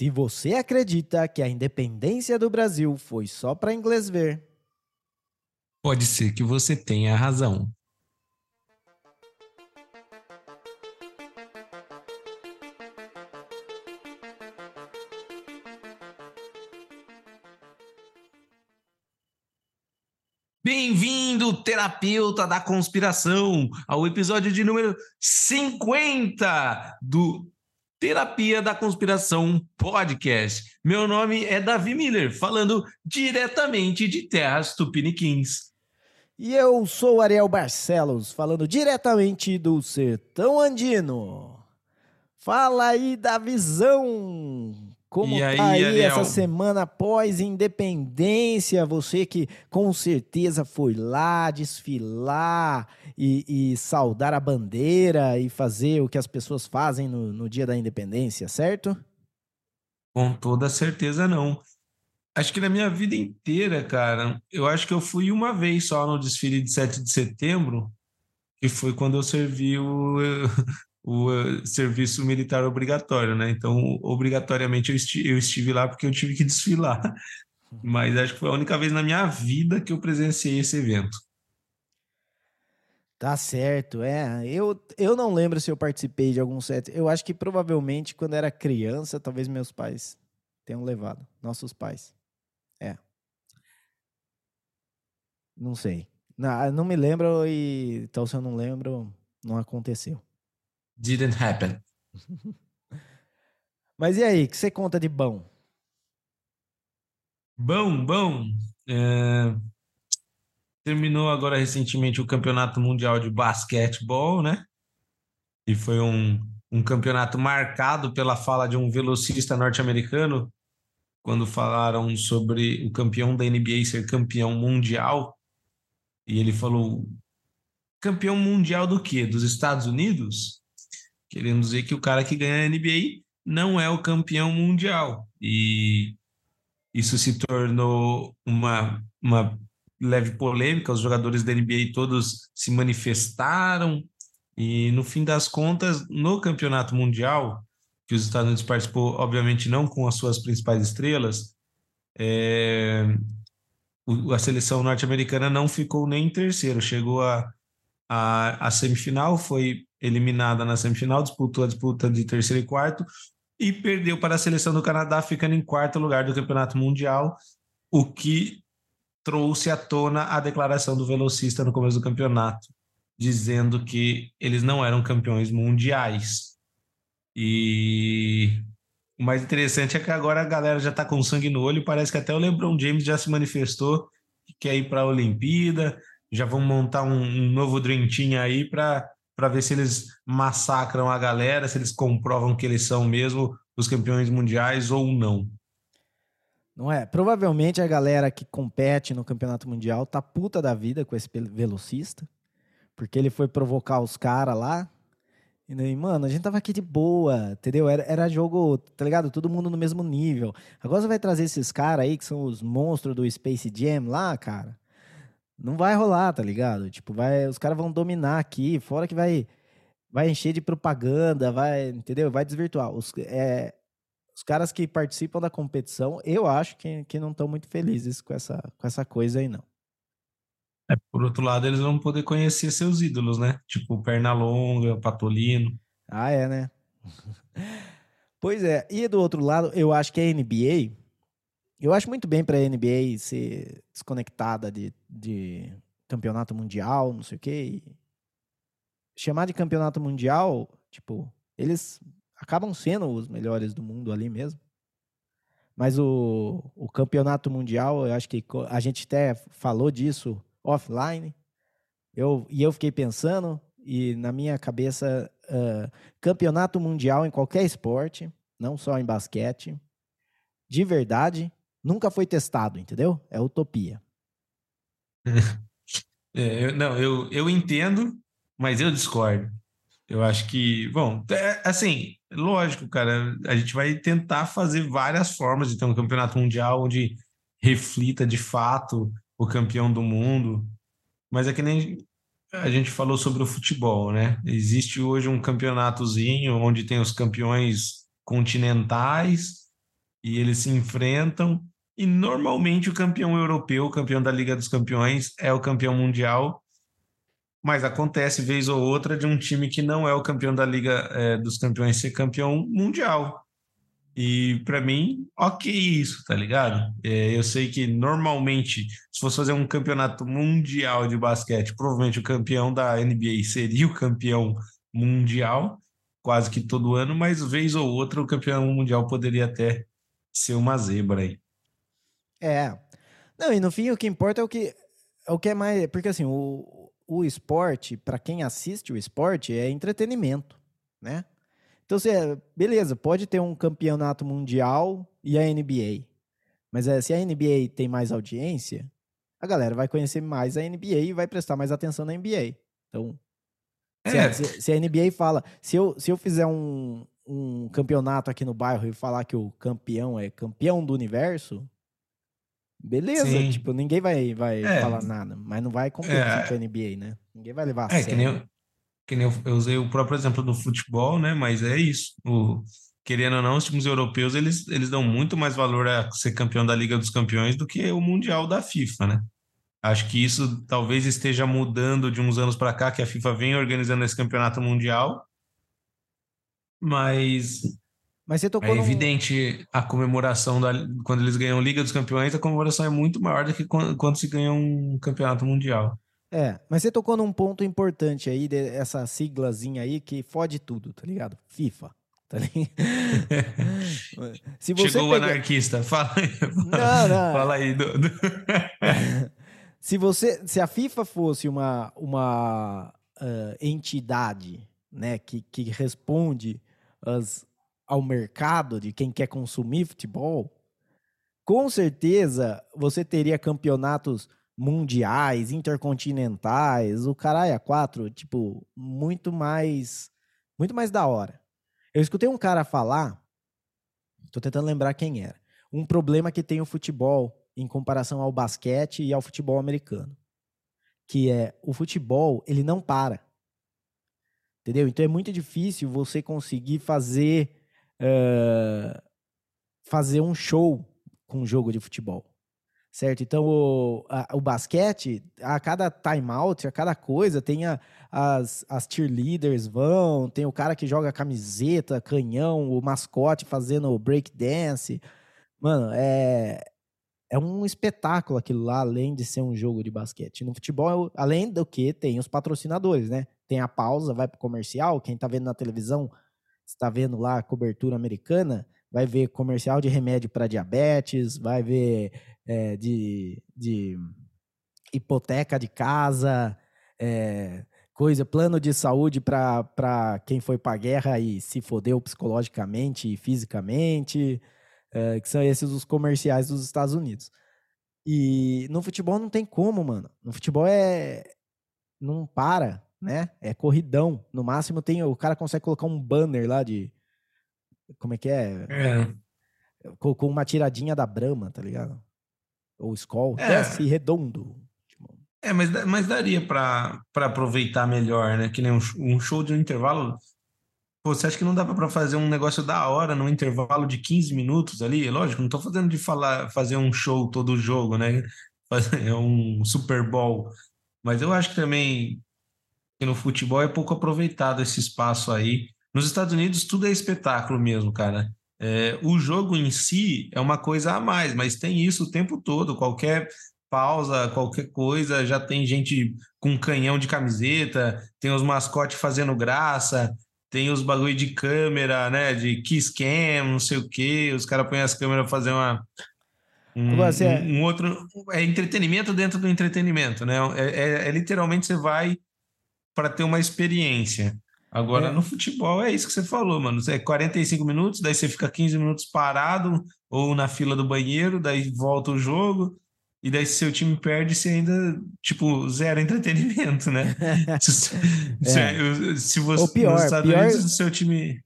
Se você acredita que a independência do Brasil foi só para inglês ver, pode ser que você tenha razão. Bem-vindo, terapeuta da conspiração, ao episódio de número 50 do Terapia da Conspiração Podcast. Meu nome é Davi Miller, falando diretamente de Terras Tupiniquins. E eu sou Ariel Barcelos, falando diretamente do Sertão Andino. Fala aí da visão como e tá aí, aí essa semana após independência? Você que com certeza foi lá desfilar e, e, saudar a bandeira e fazer o que as pessoas fazem no, no dia da independência, certo? Com toda certeza não. Acho que na minha vida inteira, cara, eu acho que eu fui uma vez só no desfile de 7 de setembro, que foi quando eu servi o, o uh, serviço militar obrigatório, né? Então, obrigatoriamente eu, esti eu estive lá porque eu tive que desfilar. Mas acho que foi a única vez na minha vida que eu presenciei esse evento. Tá certo, é. Eu, eu não lembro se eu participei de algum set. Eu acho que provavelmente quando era criança, talvez meus pais tenham levado. Nossos pais. É. Não sei. Não, não me lembro e então se eu não lembro, não aconteceu didn't happen. Mas e aí, o que você conta de bom? Bom, bom. É... Terminou agora recentemente o Campeonato Mundial de Basquetebol, né? E foi um, um campeonato marcado pela fala de um velocista norte-americano, quando falaram sobre o campeão da NBA ser campeão mundial. E ele falou: campeão mundial do quê? Dos Estados Unidos? Querendo dizer que o cara que ganha a NBA não é o campeão mundial. E isso se tornou uma, uma leve polêmica, os jogadores da NBA todos se manifestaram, e no fim das contas, no campeonato mundial, que os Estados Unidos participou, obviamente não com as suas principais estrelas, é, a seleção norte-americana não ficou nem em terceiro, chegou a, a, a semifinal, foi eliminada na semifinal, disputou a disputa de terceiro e quarto e perdeu para a seleção do Canadá, ficando em quarto lugar do Campeonato Mundial, o que trouxe à tona a declaração do velocista no começo do campeonato, dizendo que eles não eram campeões mundiais. E o mais interessante é que agora a galera já está com sangue no olho, parece que até o LeBron James já se manifestou que quer ir para a Olimpíada, já vão montar um, um novo Dream Team aí para ver se eles massacram a galera, se eles comprovam que eles são mesmo os campeões mundiais ou não. Não é? Provavelmente a galera que compete no campeonato mundial tá puta da vida com esse velocista, porque ele foi provocar os caras lá. E daí, mano, a gente tava aqui de boa, entendeu? Era, era jogo, tá ligado? Todo mundo no mesmo nível. Agora você vai trazer esses caras aí que são os monstros do Space Jam lá, cara. Não vai rolar, tá ligado? Tipo, vai, os caras vão dominar aqui, fora que vai vai encher de propaganda, vai, entendeu? Vai desvirtuar. Os, é, os caras que participam da competição, eu acho que, que não estão muito felizes com essa, com essa coisa aí, não. É, por outro lado, eles vão poder conhecer seus ídolos, né? Tipo Pernalonga, Patolino. Ah, é, né? pois é. E do outro lado, eu acho que a NBA eu acho muito bem para a NBA ser desconectada de, de campeonato mundial, não sei o quê. Chamar de campeonato mundial, tipo, eles acabam sendo os melhores do mundo ali mesmo. Mas o, o campeonato mundial, eu acho que a gente até falou disso offline. Eu, e eu fiquei pensando, e na minha cabeça, uh, campeonato mundial em qualquer esporte, não só em basquete, de verdade, nunca foi testado, entendeu? É utopia. É, eu, não, eu, eu entendo, mas eu discordo. Eu acho que, bom, é, assim, lógico, cara, a gente vai tentar fazer várias formas de ter um campeonato mundial onde reflita de fato o campeão do mundo, mas é que nem a gente falou sobre o futebol, né? Existe hoje um campeonatozinho onde tem os campeões continentais e eles se enfrentam. E normalmente o campeão europeu, o campeão da Liga dos Campeões, é o campeão mundial. Mas acontece vez ou outra de um time que não é o campeão da Liga é, dos Campeões ser campeão mundial. E para mim, ok isso, tá ligado? É, eu sei que normalmente, se fosse fazer um campeonato mundial de basquete, provavelmente o campeão da NBA seria o campeão mundial, quase que todo ano, mas vez ou outra o campeão mundial poderia até ser uma zebra aí. É. Não, e no fim o que importa é o que é o que é mais, porque assim, o, o esporte, para quem assiste o esporte, é entretenimento, né? Então, você, beleza, pode ter um campeonato mundial e a NBA. Mas é, se a NBA tem mais audiência, a galera vai conhecer mais a NBA e vai prestar mais atenção na NBA. Então, se, é. a, se, se a NBA fala, se eu, se eu fizer um, um campeonato aqui no bairro e falar que o campeão é campeão do universo, beleza, Sim. tipo, ninguém vai, vai é. falar nada, mas não vai competir é. com a NBA, né? Ninguém vai levar a é, sério. Que nem, que nem eu, eu usei o próprio exemplo do futebol, né? Mas é isso. O, querendo ou não, os times europeus eles, eles dão muito mais valor a ser campeão da Liga dos Campeões do que o Mundial da FIFA, né? Acho que isso talvez esteja mudando de uns anos para cá, que a FIFA vem organizando esse campeonato mundial. Mas, mas você tocou é evidente a comemoração da, quando eles ganham Liga dos Campeões, a comemoração é muito maior do que quando, quando se ganha um campeonato mundial. É, mas você tocou num ponto importante aí, dessa siglazinha aí, que fode tudo, tá ligado? FIFA. Tá se você Chegou pegar... o anarquista, fala aí. Fala, não, não. fala aí. Do, do... se, você, se a FIFA fosse uma, uma uh, entidade né, que, que responde as, ao mercado de quem quer consumir futebol, com certeza você teria campeonatos mundiais, intercontinentais, o caralho a quatro, tipo, muito mais, muito mais da hora. Eu escutei um cara falar, tô tentando lembrar quem era, um problema que tem o futebol em comparação ao basquete e ao futebol americano, que é o futebol, ele não para. Entendeu? Então é muito difícil você conseguir fazer fazer um show com um jogo de futebol certo? Então, o, a, o basquete, a cada timeout, a cada coisa, tem a, as, as cheerleaders vão, tem o cara que joga camiseta, canhão, o mascote fazendo break dance. Mano, é, é um espetáculo aquilo lá, além de ser um jogo de basquete. No futebol, além do que, tem os patrocinadores, né? Tem a pausa, vai pro comercial, quem tá vendo na televisão, está vendo lá a cobertura americana, vai ver comercial de remédio para diabetes, vai ver é, de, de hipoteca de casa, é, coisa, plano de saúde para quem foi para a guerra e se fodeu psicologicamente e fisicamente, é, que são esses os comerciais dos Estados Unidos. E no futebol não tem como, mano. No futebol é. Não para, né? É corridão. No máximo tem. O cara consegue colocar um banner lá de. Como é que é? é. Com, com uma tiradinha da Brahma, tá ligado? Ou Skoll, é. desce redondo. É, mas, mas daria para aproveitar melhor, né? Que nem um, um show de um intervalo. Pô, você acha que não dá para fazer um negócio da hora num intervalo de 15 minutos ali? Lógico, não tô fazendo de falar, fazer um show todo jogo, né? Fazer um Super Bowl. Mas eu acho que também que no futebol é pouco aproveitado esse espaço aí. Nos Estados Unidos tudo é espetáculo mesmo, cara. É, o jogo em si é uma coisa a mais, mas tem isso o tempo todo. Qualquer pausa, qualquer coisa, já tem gente com canhão de camiseta, tem os mascotes fazendo graça, tem os bagulho de câmera, né? De kiss cam, não sei o quê. Os caras põem as câmeras fazer uma. Um, um, um, outro. É entretenimento dentro do entretenimento, né? É, é, é literalmente você vai para ter uma experiência. Agora, é. no futebol, é isso que você falou, mano. É 45 minutos, daí você fica 15 minutos parado ou na fila do banheiro, daí volta o jogo, e daí se seu time perde, você ainda, tipo, zero entretenimento, né? se, é. se, você, o pior, nos Estados pior, Unidos, seu time...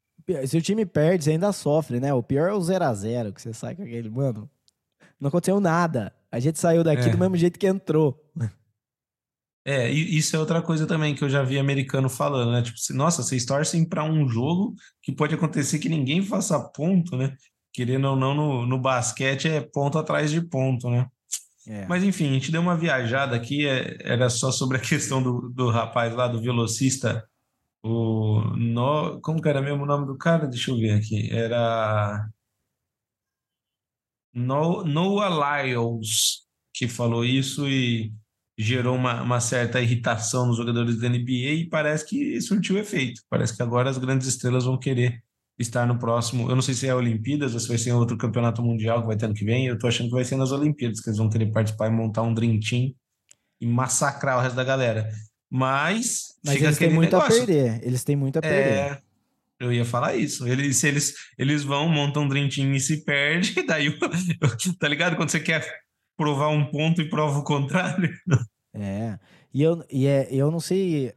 Se o time perde, você ainda sofre, né? O pior é o 0 a 0 que você sai com aquele, mano, não aconteceu nada. A gente saiu daqui é. do mesmo jeito que entrou. É, e isso é outra coisa também que eu já vi americano falando, né? Tipo, nossa, vocês torcem para um jogo que pode acontecer que ninguém faça ponto, né? querendo ou não, no, no basquete é ponto atrás de ponto, né? É. Mas enfim, a gente deu uma viajada aqui, é, era só sobre a questão do, do rapaz lá, do velocista, o no, como que era mesmo o nome do cara? Deixa eu ver aqui. Era no, Noah Lyles que falou isso e gerou uma, uma certa irritação nos jogadores da NBA e parece que surtiu efeito. Parece que agora as grandes estrelas vão querer estar no próximo. Eu não sei se é a Olimpíadas ou se vai ser outro campeonato mundial que vai ter ano que vem. Eu tô achando que vai ser nas Olimpíadas que eles vão querer participar e montar um Dream Team e massacrar o resto da galera. Mas. Mas eles têm muito negócio. a perder. Eles têm muito a perder. É, eu ia falar isso. Eles, eles, eles vão, montam um Dream Team e se perde, daí, tá ligado? Quando você quer provar um ponto e prova o contrário. É. E eu, e é, eu não sei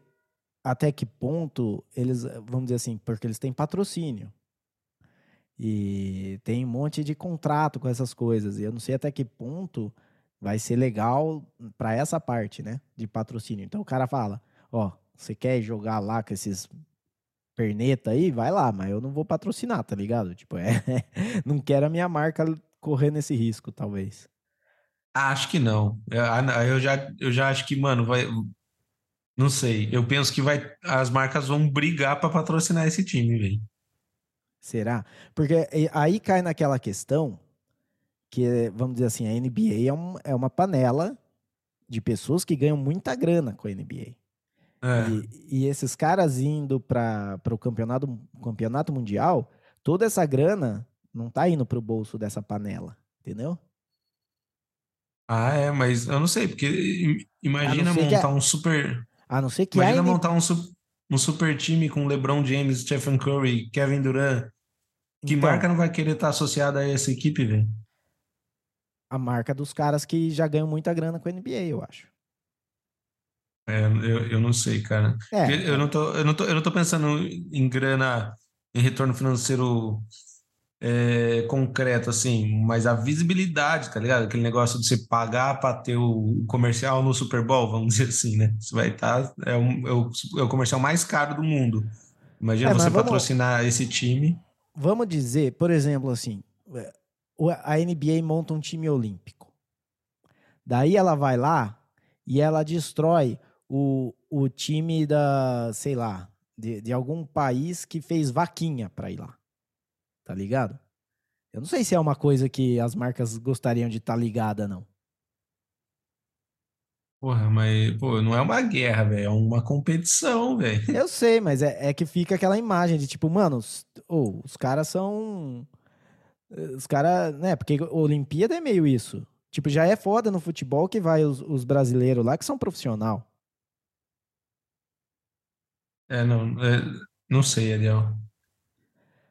até que ponto eles, vamos dizer assim, porque eles têm patrocínio. E tem um monte de contrato com essas coisas. E eu não sei até que ponto vai ser legal para essa parte, né? De patrocínio. Então o cara fala: Ó, você quer jogar lá com esses perneta aí? Vai lá, mas eu não vou patrocinar, tá ligado? Tipo, é, não quero a minha marca correr nesse risco, talvez. Acho que não. Eu já, eu já acho que, mano, vai, não sei. Eu penso que vai, as marcas vão brigar para patrocinar esse time, velho. Será? Porque aí cai naquela questão que, vamos dizer assim, a NBA é, um, é uma panela de pessoas que ganham muita grana com a NBA. É. E, e, esses caras indo para o campeonato, campeonato mundial, toda essa grana não tá indo para o bolso dessa panela, entendeu? Ah, é, mas eu não sei, porque imagina montar a... um super. A não ser que Imagina montar um, um super time com LeBron James, Stephen Curry, Kevin Durant. Que então, marca não vai querer estar associada a essa equipe, velho? A marca dos caras que já ganham muita grana com a NBA, eu acho. É, eu, eu não sei, cara. É, eu, eu, não tô, eu, não tô, eu não tô pensando em grana, em retorno financeiro é, concreto, assim, mas a visibilidade, tá ligado? Aquele negócio de você pagar para ter o comercial no Super Bowl, vamos dizer assim, né? Você vai estar. Tá, é, um, é, o, é o comercial mais caro do mundo. Imagina é, você vamos, patrocinar esse time. Vamos dizer, por exemplo, assim, a NBA monta um time olímpico. Daí ela vai lá e ela destrói o, o time da, sei lá, de, de algum país que fez vaquinha para ir lá tá ligado? Eu não sei se é uma coisa que as marcas gostariam de estar tá ligada, não. Porra, mas pô, não é uma guerra, velho, é uma competição, velho. Eu sei, mas é, é, que fica aquela imagem de tipo, mano, os, oh, os caras são. Os caras, né? Porque Olimpíada é meio isso. Tipo, já é foda no futebol que vai os, os brasileiros lá que são profissional. É, não, é, não sei, Ariel.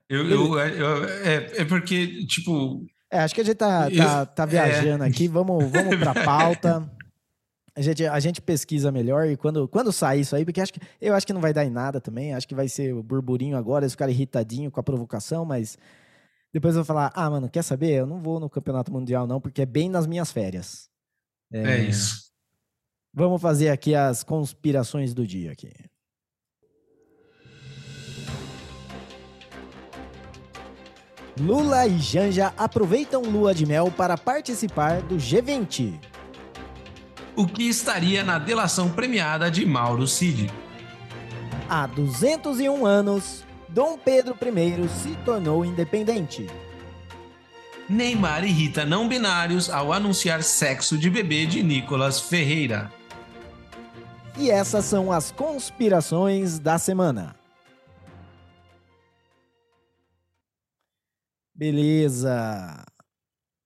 Eu, eu, é, eu, é, é porque, tipo. É, acho que a gente tá, tá, tá viajando é... aqui. Vamos, vamos pra pauta. A gente, a gente pesquisa melhor e quando, quando sair isso aí, porque acho que, eu acho que não vai dar em nada também. Acho que vai ser o burburinho agora, eles ficarem irritadinhos com a provocação, mas depois eu vou falar: ah, mano, quer saber? Eu não vou no Campeonato Mundial, não, porque é bem nas minhas férias. É, é isso. Vamos fazer aqui as conspirações do dia aqui. Lula e Janja aproveitam lua de mel para participar do G20. O que estaria na delação premiada de Mauro Cid? Há 201 anos, Dom Pedro I se tornou independente. Neymar irrita não binários ao anunciar sexo de bebê de Nicolas Ferreira. E essas são as conspirações da semana. Beleza.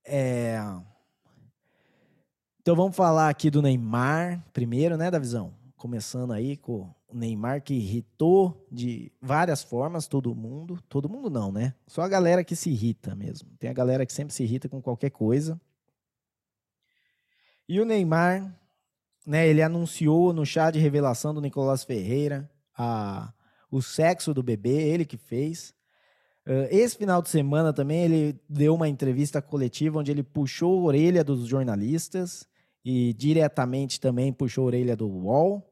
É... Então vamos falar aqui do Neymar primeiro, né, Davizão? Começando aí com o Neymar que irritou de várias formas todo mundo. Todo mundo não, né? Só a galera que se irrita mesmo. Tem a galera que sempre se irrita com qualquer coisa. E o Neymar, né, ele anunciou no chá de revelação do Nicolás Ferreira a, o sexo do bebê, ele que fez. Esse final de semana também ele deu uma entrevista coletiva onde ele puxou a orelha dos jornalistas e diretamente também puxou a orelha do UOL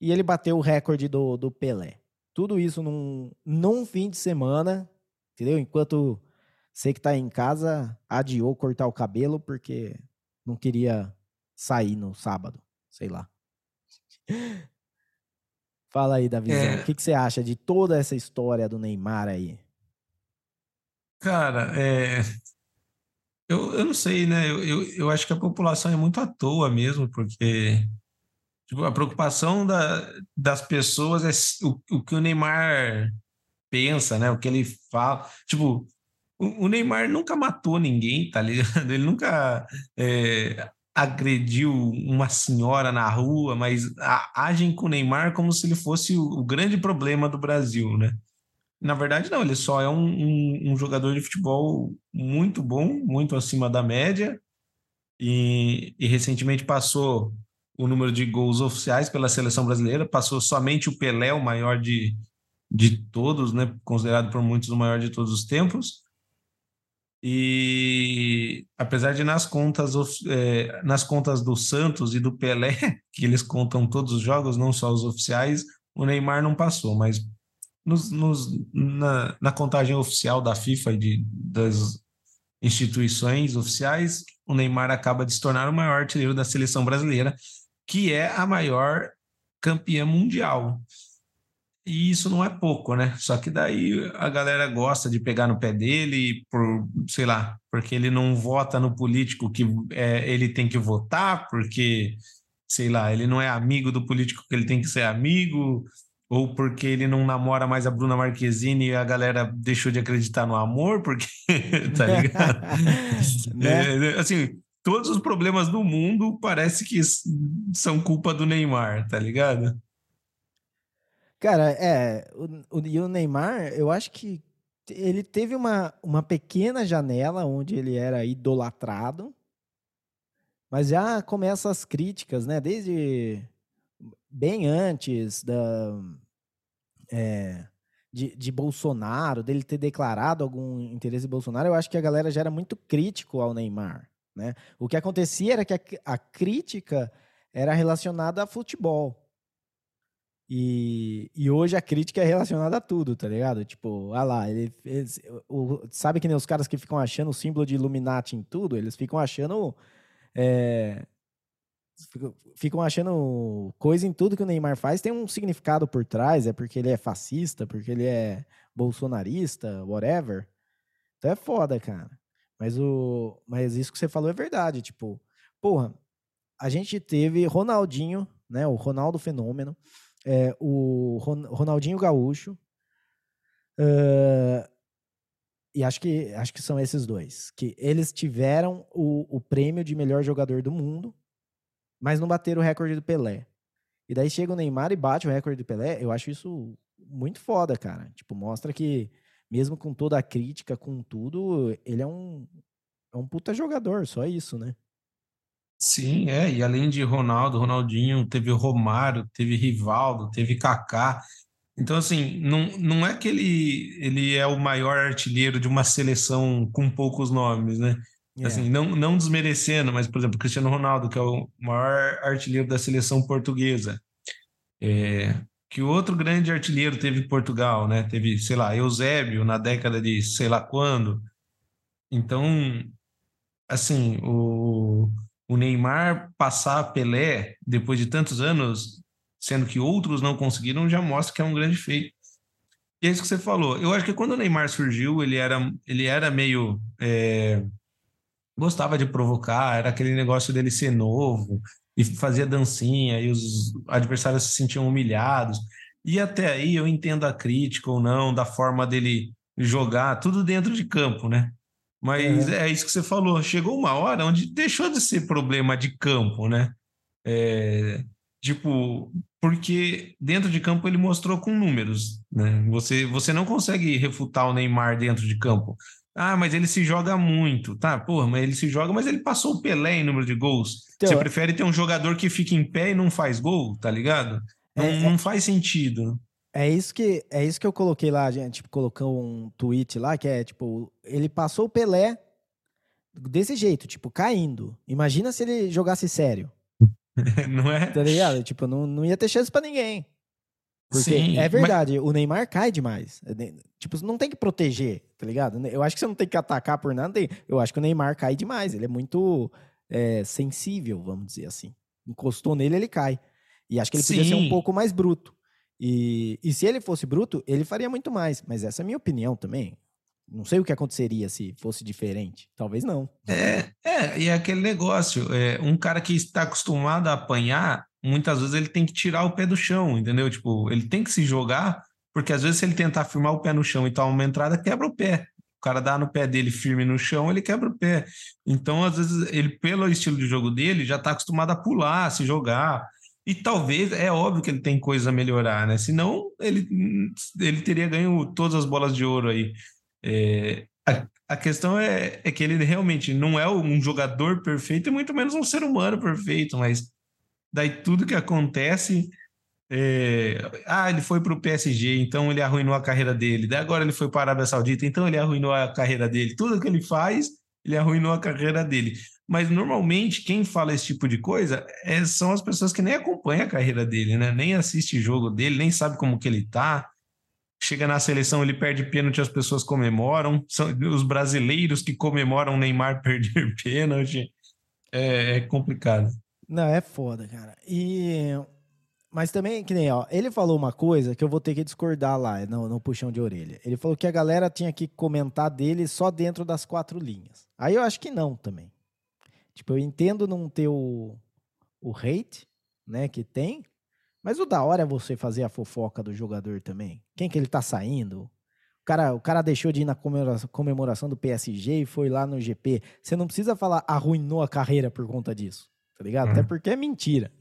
e ele bateu o recorde do, do Pelé. Tudo isso num, num fim de semana, entendeu? Enquanto Você que tá em casa adiou cortar o cabelo porque não queria sair no sábado, sei lá. Fala aí, Davizão, é... o que, que você acha de toda essa história do Neymar aí? Cara, é... eu, eu não sei, né? Eu, eu, eu acho que a população é muito à toa mesmo, porque tipo, a preocupação da, das pessoas é o, o que o Neymar pensa, né? O que ele fala. Tipo, o, Neymar nunca matou ninguém, tá ligado? Ele nunca é, agrediu uma senhora na rua, mas agem com o Neymar como se ele fosse o, o grande problema do Brasil, né? Na verdade, não, ele só é um, um, um, jogador de futebol muito bom, muito acima da média, e, e, recentemente passou o número de gols oficiais pela seleção brasileira, passou somente o Pelé, o maior de, de todos, né? considerado por muitos o maior de todos os tempos. E apesar de nas contas, é, nas contas do Santos e do Pelé, que eles contam todos os jogos, não só os oficiais, o Neymar não passou, mas nos, nos, na, na, contagem oficial da FIFA e de, das instituições oficiais, o Neymar acaba de se tornar o maior artilheiro da seleção brasileira, que é a maior campeã mundial. E isso não é pouco, né? Só que daí a galera gosta de pegar no pé dele por, sei lá, porque ele não vota no político que é, ele tem que votar, porque, sei lá, ele não é amigo do político que ele tem que ser amigo, ou porque ele não namora mais a Bruna Marquezine e a galera deixou de acreditar no amor, porque, tá ligado? né? é, assim, todos os problemas do mundo parece que são culpa do Neymar, tá ligado? Cara, é. O, o, e o Neymar, eu acho que ele teve uma, uma pequena janela onde ele era idolatrado, mas já começam as críticas, né? Desde bem antes da. É, de, de Bolsonaro, dele ter declarado algum interesse em Bolsonaro, eu acho que a galera já era muito crítico ao Neymar. Né? O que acontecia era que a, a crítica era relacionada a futebol. E, e hoje a crítica é relacionada a tudo, tá ligado? Tipo, ah lá, ele, eles, o, sabe que nem os caras que ficam achando o símbolo de Illuminati em tudo? Eles ficam achando. É, ficam achando coisa em tudo que o Neymar faz tem um significado por trás, é porque ele é fascista, porque ele é bolsonarista, whatever. Então é foda, cara. Mas, o, mas isso que você falou é verdade, tipo, porra, a gente teve Ronaldinho, né, o Ronaldo Fenômeno, é, o Ronaldinho Gaúcho. Uh, e acho que, acho que são esses dois. Que eles tiveram o, o prêmio de melhor jogador do mundo, mas não bateram o recorde do Pelé. E daí chega o Neymar e bate o recorde do Pelé. Eu acho isso muito foda, cara. Tipo, mostra que, mesmo com toda a crítica, com tudo, ele é um, é um puta jogador, só isso, né? Sim, é, e além de Ronaldo, Ronaldinho, teve Romário, teve Rivaldo, teve Kaká. Então, assim, não, não é que ele, ele é o maior artilheiro de uma seleção com poucos nomes, né? É. Assim, não, não desmerecendo, mas, por exemplo, Cristiano Ronaldo, que é o maior artilheiro da seleção portuguesa. É, que outro grande artilheiro teve Portugal, né? Teve, sei lá, Eusébio na década de sei lá quando. Então, assim, o o Neymar passar Pelé depois de tantos anos, sendo que outros não conseguiram, já mostra que é um grande feito. E é isso que você falou. Eu acho que quando o Neymar surgiu, ele era, ele era meio. É, gostava de provocar, era aquele negócio dele ser novo e fazia dancinha e os adversários se sentiam humilhados. E até aí eu entendo a crítica ou não da forma dele jogar, tudo dentro de campo, né? Mas é. é isso que você falou. Chegou uma hora onde deixou de ser problema de campo, né? É, tipo, porque dentro de campo ele mostrou com números, né? Você, você não consegue refutar o Neymar dentro de campo. Ah, mas ele se joga muito, tá? Porra, mas ele se joga, mas ele passou o Pelé em número de gols. Então, você prefere ter um jogador que fica em pé e não faz gol, tá ligado? Não, é, é não faz sentido. É isso que é isso que eu coloquei lá, gente, tipo, colocou um tweet lá que é tipo, ele passou o Pelé desse jeito, tipo, caindo. Imagina se ele jogasse sério. não é? Tá ligado? Tipo, não, não ia ter chance para ninguém. Porque Sim, é mas- verdade, o Neymar cai demais. É, Tipo, não tem que proteger, tá ligado? Eu acho que você não tem que atacar por nada. Eu acho que o Neymar cai demais. Ele é muito é, sensível, vamos dizer assim. Encostou nele, ele cai. E acho que ele podia ser um Sim. pouco mais bruto. E, e se ele fosse bruto, ele faria muito mais. Mas essa é a minha opinião também. Não sei o que aconteceria se fosse diferente. Talvez não. É, é, e é aquele negócio, é, um cara que está acostumado a apanhar, muitas vezes ele tem que tirar o pé do chão, entendeu? Tipo, ele tem que se jogar, porque às vezes se ele tentar firmar o pé no chão e tomar uma entrada, quebra o pé. O cara dá no pé dele firme no chão, ele quebra o pé. Então, às vezes, ele, pelo estilo de jogo dele, já está acostumado a pular, a se jogar. E talvez, é óbvio que ele tem coisa a melhorar, né? Senão, ele, ele teria ganho todas as bolas de ouro aí. É, a, a questão é, é que ele realmente não é um jogador perfeito e muito menos um ser humano perfeito, mas daí tudo que acontece. é, ah, ele foi para o PSG, então ele arruinou a carreira dele. Daí agora ele foi para a Arábia Saudita, então ele arruinou a carreira dele. Tudo que ele faz, ele arruinou a carreira dele. Mas normalmente quem fala esse tipo de coisa é, são as pessoas que nem acompanham a carreira dele, né? Nem assiste jogo dele, nem sabe como que ele tá. Chega na seleção, ele perde pênalti, as pessoas comemoram. São os brasileiros que comemoram Neymar perder pênalti. É, é complicado. Não, é foda, cara. E. Mas também, que nem, ó, ele falou uma coisa que eu vou ter que discordar lá no, no puxão de orelha. Ele falou que a galera tinha que comentar dele só dentro das quatro linhas. Aí eu acho que não também. Tipo, eu entendo não ter o, o hate, né, que tem, mas o da hora é você fazer a fofoca do jogador também. Quem que ele tá saindo? O cara, o cara deixou de ir na comemoração, comemoração do PSG e foi lá no GP. Você não precisa falar arruinou a carreira por conta disso, tá ligado? Uhum. Até porque é mentira.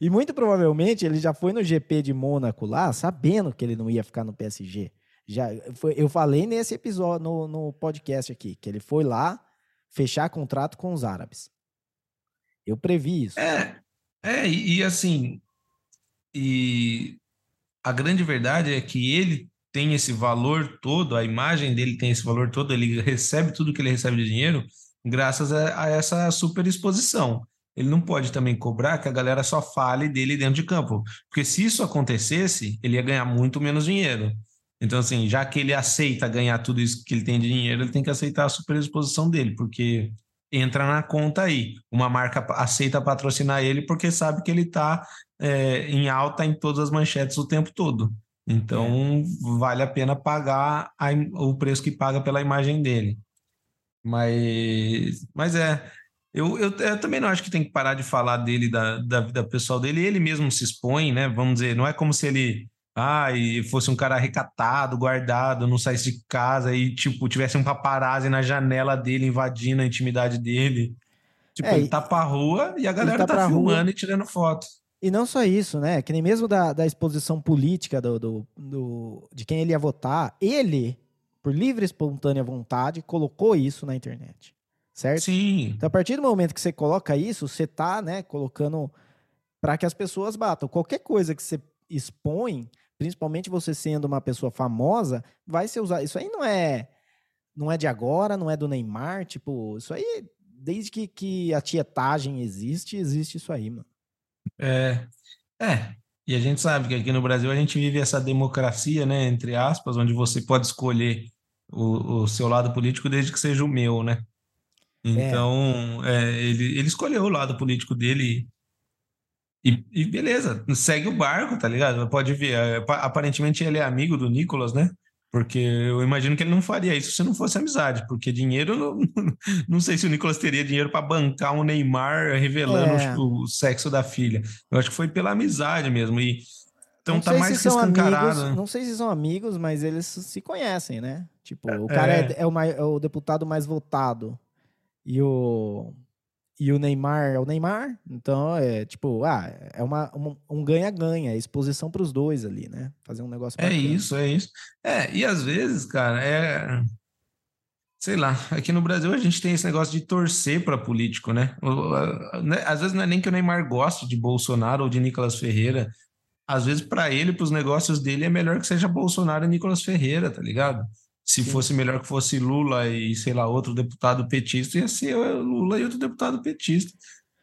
E muito provavelmente ele já foi no GP de Mônaco lá, sabendo que ele não ia ficar no PSG. Já foi, eu falei nesse episódio, no, no podcast aqui, que ele foi lá fechar contrato com os árabes. Eu previ isso. É, é e, e assim, e a grande verdade é que ele tem esse valor todo, a imagem dele tem esse valor todo, ele recebe tudo que ele recebe de dinheiro graças a, a essa super exposição. Ele não pode também cobrar que a galera só fale dele dentro de campo, porque se isso acontecesse, ele ia ganhar muito menos dinheiro. Então, assim, já que ele aceita ganhar tudo isso que ele tem de dinheiro, ele tem que aceitar a super exposição dele, porque entra na conta aí. Uma marca aceita patrocinar ele porque sabe que ele está é, em alta em todas as manchetes o tempo todo. Então, é. vale a pena pagar a, o preço que paga pela imagem dele. Mas, mas é, eu, eu, eu, também não acho que tem que parar de falar dele, da, da vida pessoal dele. Ele mesmo se expõe, né? Vamos dizer, não é como se ele ah, e fosse um cara recatado, guardado, não saísse de casa e, tipo, tivesse um paparazzi na janela dele invadindo a intimidade dele. Tipo, é, ele tá pra rua e a galera tá, tá filmando rua. e tirando foto. E não só isso, né? Que nem mesmo da, da exposição política do, do, do, de quem ele ia votar, ele, por livre e espontânea vontade, colocou isso na internet. Certo? Sim. Então, a partir do momento que você coloca isso, você tá, né, colocando para que as pessoas batam. Qualquer coisa que você expõe, principalmente você sendo uma pessoa famosa, vai ser usado. Isso aí não é não é de agora, não é do Neymar, tipo, isso aí desde que, que a tietagem existe, existe isso aí, mano. É, é. E a gente sabe que aqui no Brasil a gente vive essa democracia, né, entre aspas, onde você pode escolher o, o seu lado político desde que seja o meu, né? Então, é. É, ele, ele escolheu o lado político dele e, e, beleza, segue o barco, tá ligado? Pode ver, aparentemente ele é amigo do Nicolas, né? Porque eu imagino que ele não faria isso se não fosse amizade, porque dinheiro, não, não sei se o Nicolas teria dinheiro para bancar um Neymar revelando é. o, o, sexo da filha. Eu acho que foi pela amizade mesmo. E, então não tá mais se escancarado. Amigos, não sei se são amigos, mas eles se conhecem, né? Tipo, o cara é, é, o, é o deputado mais votado. E o, e o Neymar é o Neymar, então é tipo, ah, é uma, um ganha-ganha, é exposição para os dois ali, né? Fazer um negócio É isso, é isso. É, e às vezes, cara, é. Sei lá, aqui no Brasil a gente tem esse negócio de torcer para político, né? Às vezes não é nem que o Neymar goste de Bolsonaro ou de Nicolas Ferreira. Às vezes, para ele, para os negócios dele, é melhor que seja Bolsonaro e Nicolas Ferreira, tá ligado? Se Sim. fosse melhor que fosse Lula e, sei lá, outro deputado petista, ia ser Lula e outro deputado petista.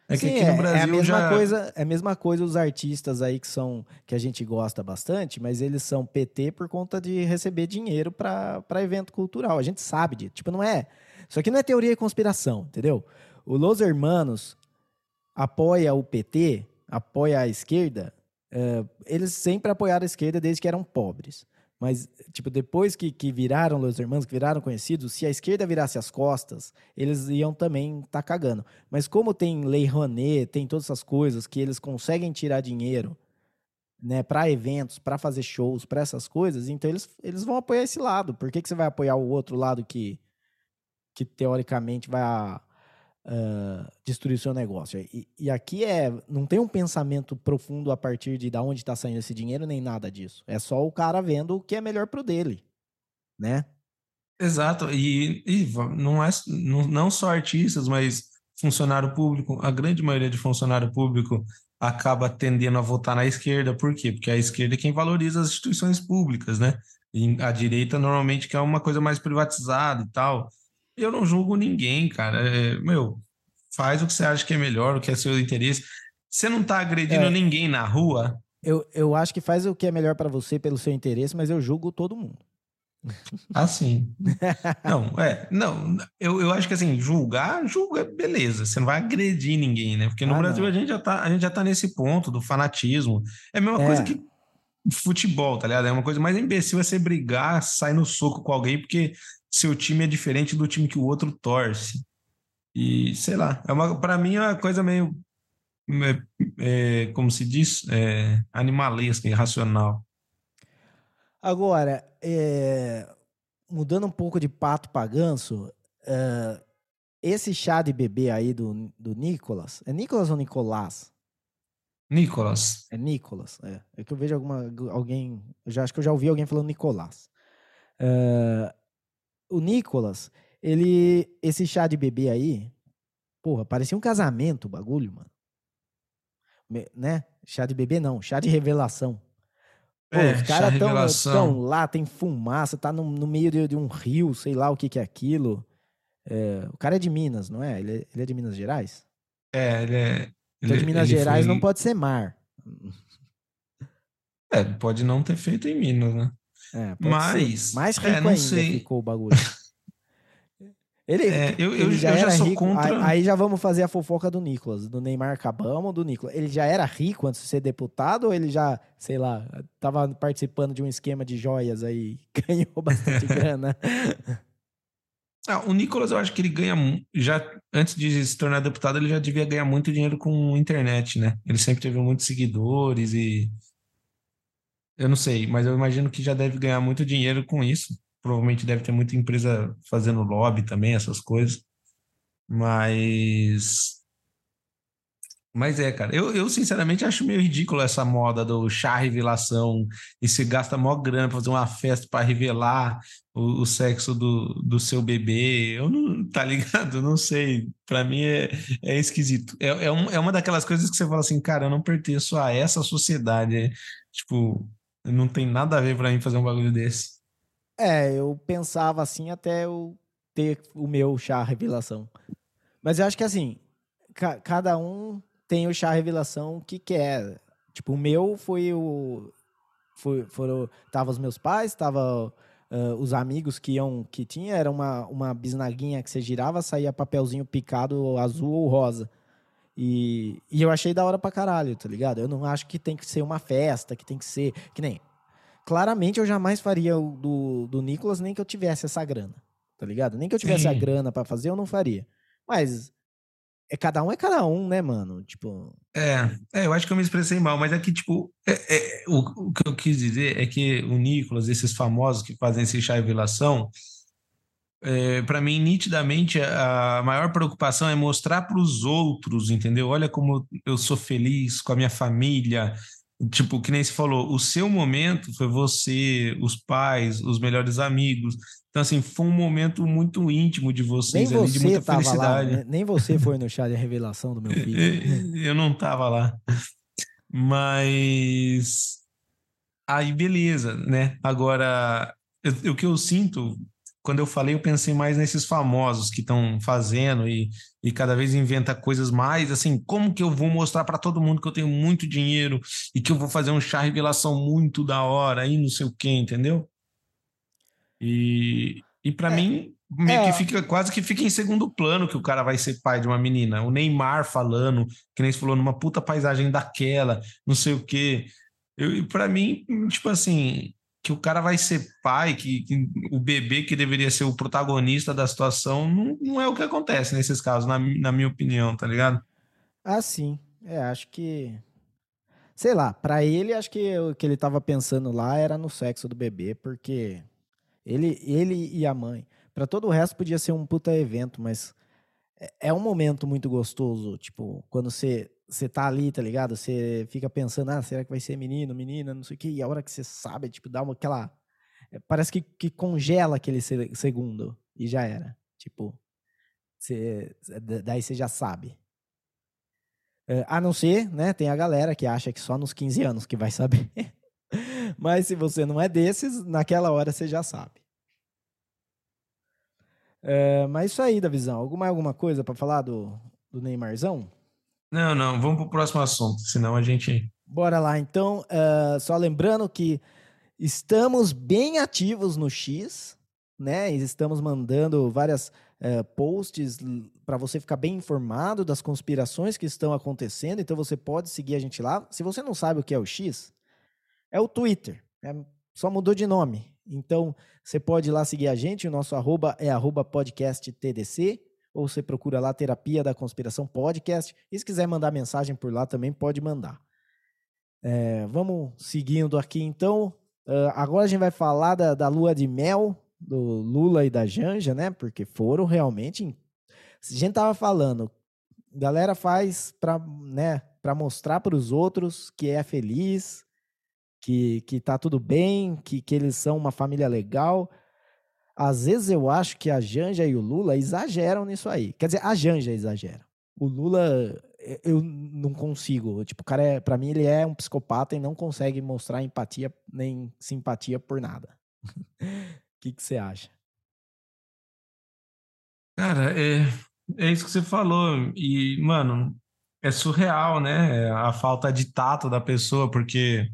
É que Sim, aqui no é, Brasil é a mesma já... coisa, é a mesma coisa os artistas aí que são que a gente gosta bastante, mas eles são PT por conta de receber dinheiro para evento cultural. A gente sabe disso. Tipo, não é. Isso aqui não é teoria e conspiração, entendeu? O Los Hermanos apoia o PT, apoia a esquerda. eh, eles sempre apoiaram a esquerda desde que eram pobres. Mas, tipo, depois que, que viraram Los Hermanos, que viraram conhecidos, se a esquerda virasse as costas, eles iam também estar cagando. Mas como tem Lei Rouanet, tem todas essas coisas que eles conseguem tirar dinheiro, né, para eventos, para fazer shows, para essas coisas, então eles, eles vão apoiar esse lado. Por que, que você vai apoiar o outro lado que, que teoricamente vai ah, destruir o seu negócio? E, e aqui é, não tem um pensamento profundo a partir de da onde está saindo esse dinheiro nem nada disso. É só o cara vendo o que é melhor pro dele, né? Exato, e, e não é não, não só artistas, mas funcionário público, a grande maioria de funcionário público acaba tendendo a votar na esquerda, por quê? Porque a esquerda é quem valoriza as instituições públicas, né? E a direita normalmente quer uma coisa mais privatizada e tal. Eu não julgo ninguém, cara. É, meu, faz o que você acha que é melhor, o que é seu interesse. Você não tá agredindo É. ninguém na rua, Eu, eu acho que faz o que é melhor para você pelo seu interesse, mas eu julgo todo mundo. Assim. Não, é, não, eu, eu acho que assim, julgar, julga, beleza, você não vai agredir ninguém, né? Porque no Ah, Brasil não. a gente já tá, a gente já tá nesse ponto do fanatismo. É a mesma coisa É. que futebol, tá ligado? É uma coisa mais imbecil é você brigar, sair no soco com alguém porque seu time é diferente do time que o outro torce. E sei lá, é uma, para mim é uma coisa meio, é, é, como se diz, é, animalesca, irracional. Agora, é, mudando um pouco de pato para ganso, é, esse chá de bebê aí do, do Nicolas, é Nicolas ou Nicolás? Nicolas, É Nicolas, é. É que eu vejo alguma, alguém, eu já acho que eu já ouvi alguém falando Nicolás. É, o Nicolas, ele, esse chá de bebê aí, porra, parecia um casamento o bagulho, mano. Né? Chá de bebê não, chá de revelação. Pô, É, os caras tão, tão lá, tem fumaça, tá no, no meio de, de um rio, sei lá o que que é aquilo. É, o cara é de Minas, não é? Ele, é? ele é de Minas Gerais? é, ele é. Então de Minas Gerais foi- não pode ser mar. É, pode não ter feito em Minas, né? É, Mas, ser. Mais é, rico não ainda sei. ficou o bagulho. Ele, É, eu- eu- ele já eu já era sou rico. contra- Aí, já vamos fazer a fofoca do Nicolas. Do Neymar acabamos, do Nicolas. Ele já era rico antes de ser deputado ou ele já, sei lá, tava participando de um esquema de joias aí, ganhou bastante grana? Ah, o Nicolas, eu acho que ele ganha já antes de se tornar deputado, ele já devia ganhar muito dinheiro com internet, né? Ele sempre teve muitos seguidores e eu não sei, mas eu imagino que já deve ganhar muito dinheiro com isso. Provavelmente deve ter muita empresa fazendo lobby também, essas coisas. Mas Mas é, cara, eu, eu sinceramente acho meio ridículo essa moda do chá revelação e se gasta mó grana pra fazer uma festa para revelar o, o sexo do, do seu bebê. Eu não, tá ligado? Não sei. Pra mim é, é esquisito. É, é, um, é uma daquelas coisas que você fala assim, cara, eu não pertenço a essa sociedade. Tipo, não tem nada a ver pra mim fazer um bagulho desse. É, eu pensava assim até eu ter o meu chá revelação. Mas eu acho que assim, ca- cada um tem o chá revelação que quer. Tipo, o meu foi o. Foi, foram, tava os meus pais, tava ah, os amigos que iam, que tinha, era uma, uma bisnaguinha que você girava, saía papelzinho picado azul ou rosa. E, e eu achei da hora pra caralho, tá ligado? Eu não acho que tem que ser uma festa, que tem que ser. Que nem. Claramente eu jamais faria o do, do Nicolas, nem que eu tivesse essa grana, tá ligado? Nem que eu tivesse a Sim. grana pra fazer, eu não faria. Mas é cada um é cada um, né, mano? Tipo, É, é, eu acho que eu me expressei mal, mas é que, tipo, é- é, o, o que eu quis dizer é que o Nicolas, esses famosos que fazem esse chá revelação, é, para mim, nitidamente, a maior preocupação é mostrar para os outros, entendeu? Olha como eu sou feliz com a minha família. Tipo, que nem se falou, o seu momento foi você, os pais, os melhores amigos. Então, assim, foi um momento muito íntimo de nem vocês ali, de você muita tava lá, felicidade. né? nem você foi no chá de revelação do meu filho. Eu não tava lá. Mas aí beleza, né? Agora, eu- o que eu sinto quando eu falei, eu pensei mais nesses famosos que estão fazendo e, e cada vez inventa coisas mais assim, como que eu vou mostrar para todo mundo que eu tenho muito dinheiro e que eu vou fazer um chá revelação muito da hora e não sei o que, entendeu? E, e para é, mim, meio é. que fica quase que fica em segundo plano que o cara vai ser pai de uma menina. O Neymar falando, que nem você falou, numa puta paisagem daquela, não sei o quê. Eu, para mim, tipo assim, que o cara vai ser pai, que, que, o bebê que deveria ser o protagonista da situação, não, não é o que acontece nesses casos, na, na minha opinião, tá ligado? Ah, sim. É, acho que. Sei lá, para ele, acho que o que ele tava pensando lá era no sexo do bebê, porque ele, ele e a mãe. Para todo o resto podia ser um puta evento, mas é, é um momento muito gostoso, tipo, quando você você tá ali, tá ligado? Você fica pensando, ah, será que vai ser menino, menina, não sei o quê. E a hora que você sabe, tipo, dá uma, aquela. Eh, parece que, que congela aquele segundo. E já era. Tipo, você, daí você já sabe. É, a não ser, né? Tem a galera que acha que só nos 15 anos que vai saber. Mas se você não é desses, naquela hora você já sabe. É, mas isso aí, Davizão. Alguma, alguma coisa para falar do, do Neymarzão? Não, não, vamos para o próximo assunto, senão a gente. Bora lá, então. Uh, só lembrando que estamos bem ativos no X, né? Estamos mandando várias uh, posts para você ficar bem informado das conspirações que estão acontecendo. Então você pode seguir a gente lá. Se você não sabe o que é o X, é o Twitter. É, só mudou de nome. Então você pode ir lá seguir a gente. O nosso arroba é arroba podcasttdc ou você procura lá Terapia da Conspiração Podcast. E se quiser mandar mensagem por lá também, pode mandar. É, vamos seguindo aqui então. Uh, agora a gente vai falar da, da lua de mel do Lula e da Janja, né? Porque foram realmente. A gente tava falando, galera faz para né, mostrar para os outros que é feliz, que, que tá tudo bem, que, que eles são uma família legal. Às vezes eu acho que a Janja e o Lula exageram nisso aí. Quer dizer, a Janja exagera. O Lula, eu não consigo. Tipo, o cara, é, pra mim, ele é um psicopata e não consegue mostrar empatia nem simpatia por nada. O que, que você acha? Cara, é, é isso que você falou. E, mano, é surreal, né? A falta de tato da pessoa, porque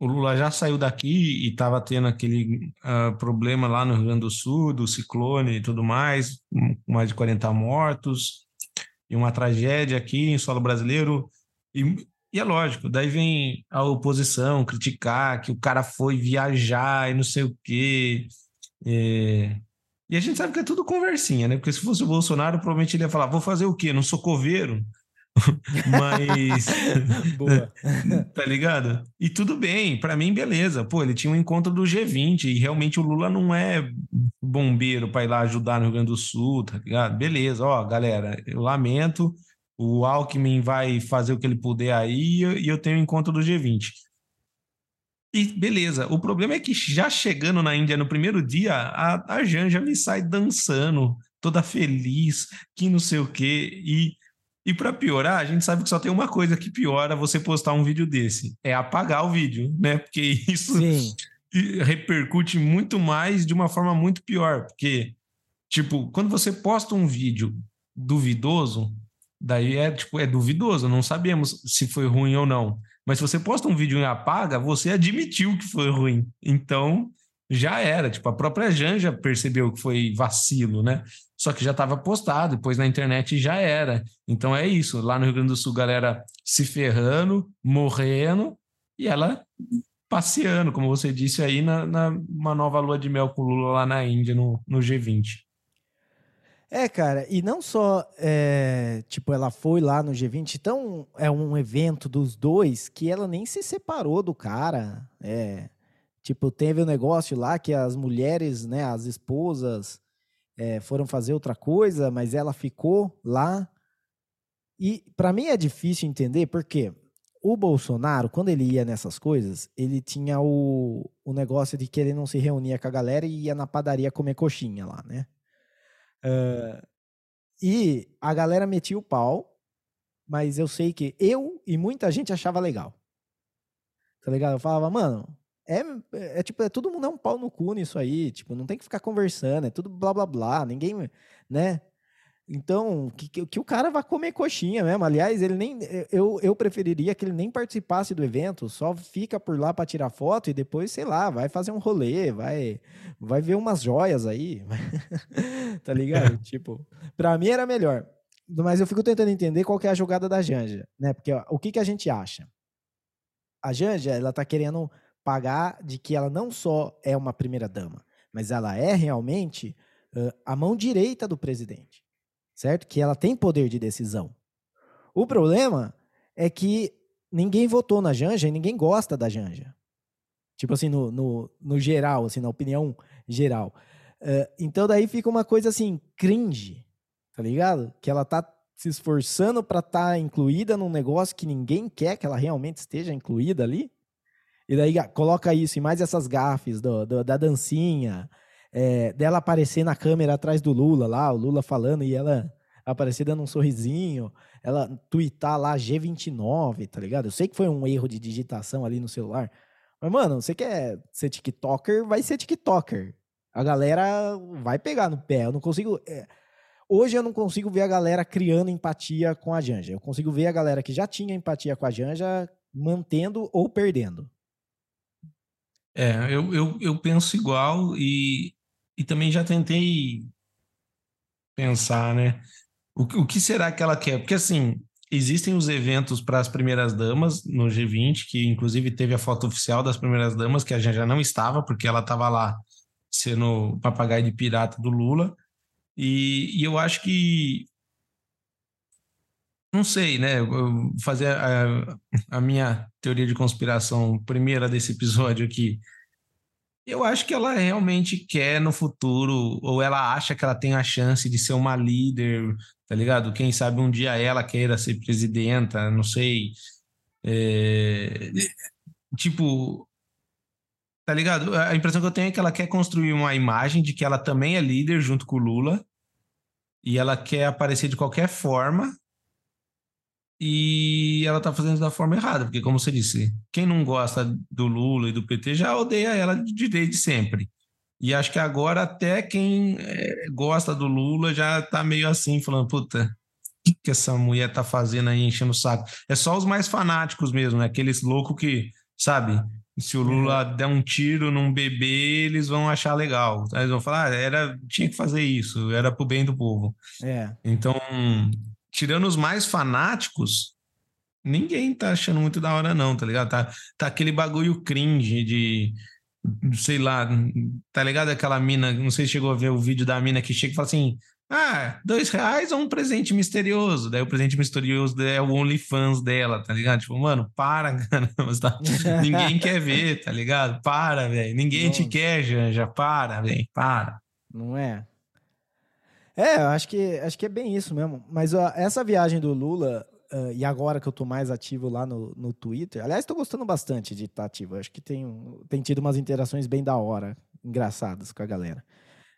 o Lula já saiu daqui e estava tendo aquele uh, problema lá no Rio Grande do Sul, do ciclone e tudo mais, mais de 40 mortos, e uma tragédia aqui em solo brasileiro. E, e é lógico, daí vem a oposição criticar que o cara foi viajar e não sei o quê. É... E a gente sabe que é tudo conversinha, né? Porque se fosse o Bolsonaro, provavelmente ele ia falar: vou fazer o quê? Não sou coveiro? Mas. Boa. tá ligado? E tudo bem, para mim, beleza. Pô, ele tinha um encontro do G20 e realmente o Lula não é bombeiro para ir lá ajudar no Rio Grande do Sul, tá ligado? Beleza, ó, galera, eu lamento. O Alckmin vai fazer o que ele puder aí e eu tenho o encontro do G20. E beleza, o problema é que já chegando na Índia no primeiro dia, a, a Janja me sai dançando, toda feliz, que não sei o quê. E e para piorar, a gente sabe que só tem uma coisa que piora você postar um vídeo desse: é apagar o vídeo, né? Porque isso Sim. repercute muito mais de uma forma muito pior. Porque, tipo, quando você posta um vídeo duvidoso, daí é tipo, é duvidoso, não sabemos se foi ruim ou não. Mas se você posta um vídeo e apaga, você admitiu que foi ruim. Então, já era. Tipo, a própria Janja percebeu que foi vacilo, né? Só que já estava postado, depois na internet já era. Então é isso. Lá no Rio Grande do Sul, galera se ferrando, morrendo, e ela passeando, como você disse aí, na, na uma nova lua de mel com Lula lá na Índia, no, no G20. É, cara, e não só, é, tipo, ela foi lá no G20, então é um evento dos dois que ela nem se separou do cara, é, Tipo, teve um negócio lá que as mulheres, né, as esposas, é, foram fazer outra coisa, mas ela ficou lá. E para mim é difícil entender porque o Bolsonaro, quando ele ia nessas coisas, ele tinha o, o negócio de que ele não se reunia com a galera e ia na padaria comer coxinha lá, né? Uh, e a galera metia o pau, mas eu sei que eu e muita gente achava legal. Tá ligado? Eu falava, mano, é, é, tipo, é, todo mundo é um pau no cu nisso aí, tipo, não tem que ficar conversando, é tudo blá blá blá, ninguém, né? Então, que, que, o cara vá comer coxinha mesmo. Aliás, ele nem. Eu, eu preferiria que ele nem participasse do evento, só fica por lá para tirar foto e depois, sei lá, vai fazer um rolê, vai, vai ver umas joias aí. tá ligado? tipo, pra mim era melhor. Mas eu fico tentando entender qual é a jogada da Janja, né? Porque ó, o que, que a gente acha? A Janja, ela tá querendo pagar de que ela não só é uma primeira dama, mas ela é realmente uh, a mão direita do presidente certo? Que ela tem poder de decisão. O problema é que ninguém votou na Janja e ninguém gosta da Janja. Tipo assim, no, no, no geral, assim, na opinião geral. Uh, então daí fica uma coisa assim, cringe, tá ligado? Que ela tá se esforçando para estar tá incluída num negócio que ninguém quer que ela realmente esteja incluída ali. E daí coloca isso e mais essas gafes do, do, da dancinha, é, dela aparecer na câmera atrás do Lula lá, o Lula falando e ela aparecer dando um sorrisinho, ela tweetar lá G29, tá ligado? Eu sei que foi um erro de digitação ali no celular. Mas, mano, você quer ser TikToker, vai ser TikToker. A galera vai pegar no pé. Eu não consigo. É... Hoje eu não consigo ver a galera criando empatia com a Janja. Eu consigo ver a galera que já tinha empatia com a Janja mantendo ou perdendo. É, eu, eu, eu penso igual e e também já tentei pensar, né? O, o que será que ela quer? Porque, assim, existem os eventos para as primeiras damas no G20, que inclusive teve a foto oficial das primeiras damas, que a gente já não estava, porque ela estava lá sendo papagaio de pirata do Lula. E, e eu acho que. Não sei, né? Fazer a, a minha teoria de conspiração primeira desse episódio aqui. Eu acho que ela realmente quer no futuro, ou ela acha que ela tem a chance de ser uma líder, tá ligado? Quem sabe um dia ela queira ser presidenta, não sei. É... Tipo, tá ligado? A impressão que eu tenho é que ela quer construir uma imagem de que ela também é líder junto com o Lula, e ela quer aparecer de qualquer forma e ela tá fazendo da forma errada, porque como você disse, quem não gosta do Lula e do PT já odeia ela de desde sempre. E acho que agora até quem é, gosta do Lula já tá meio assim, falando, puta, o que, que essa mulher tá fazendo aí, enchendo o saco? É só os mais fanáticos mesmo, né? Aqueles loucos que, sabe, se o Lula é. der um tiro num bebê, eles vão achar legal. Eles vão falar, ah, era, tinha que fazer isso, era pro bem do povo. É. Então, tirando os mais fanáticos, ninguém tá achando muito da hora, não, tá ligado? Tá, tá aquele bagulho cringe de. Sei lá, tá ligado? Aquela mina, não sei se chegou a ver o vídeo da mina que chega e fala assim: ah, dois reais ou um presente misterioso? Daí o presente misterioso é o OnlyFans dela, tá ligado? Tipo, mano, para, cara. Tá... Ninguém quer ver, tá ligado? Para, velho. Ninguém Nossa. te quer, Janja. Para, velho. Para. Não é? É, acho que, acho que é bem isso mesmo. Mas ó, essa viagem do Lula, uh, e agora que eu tô mais ativo lá no, no Twitter, aliás, estou gostando bastante de estar ativo. Acho que tem, tem tido umas interações bem da hora, engraçadas com a galera.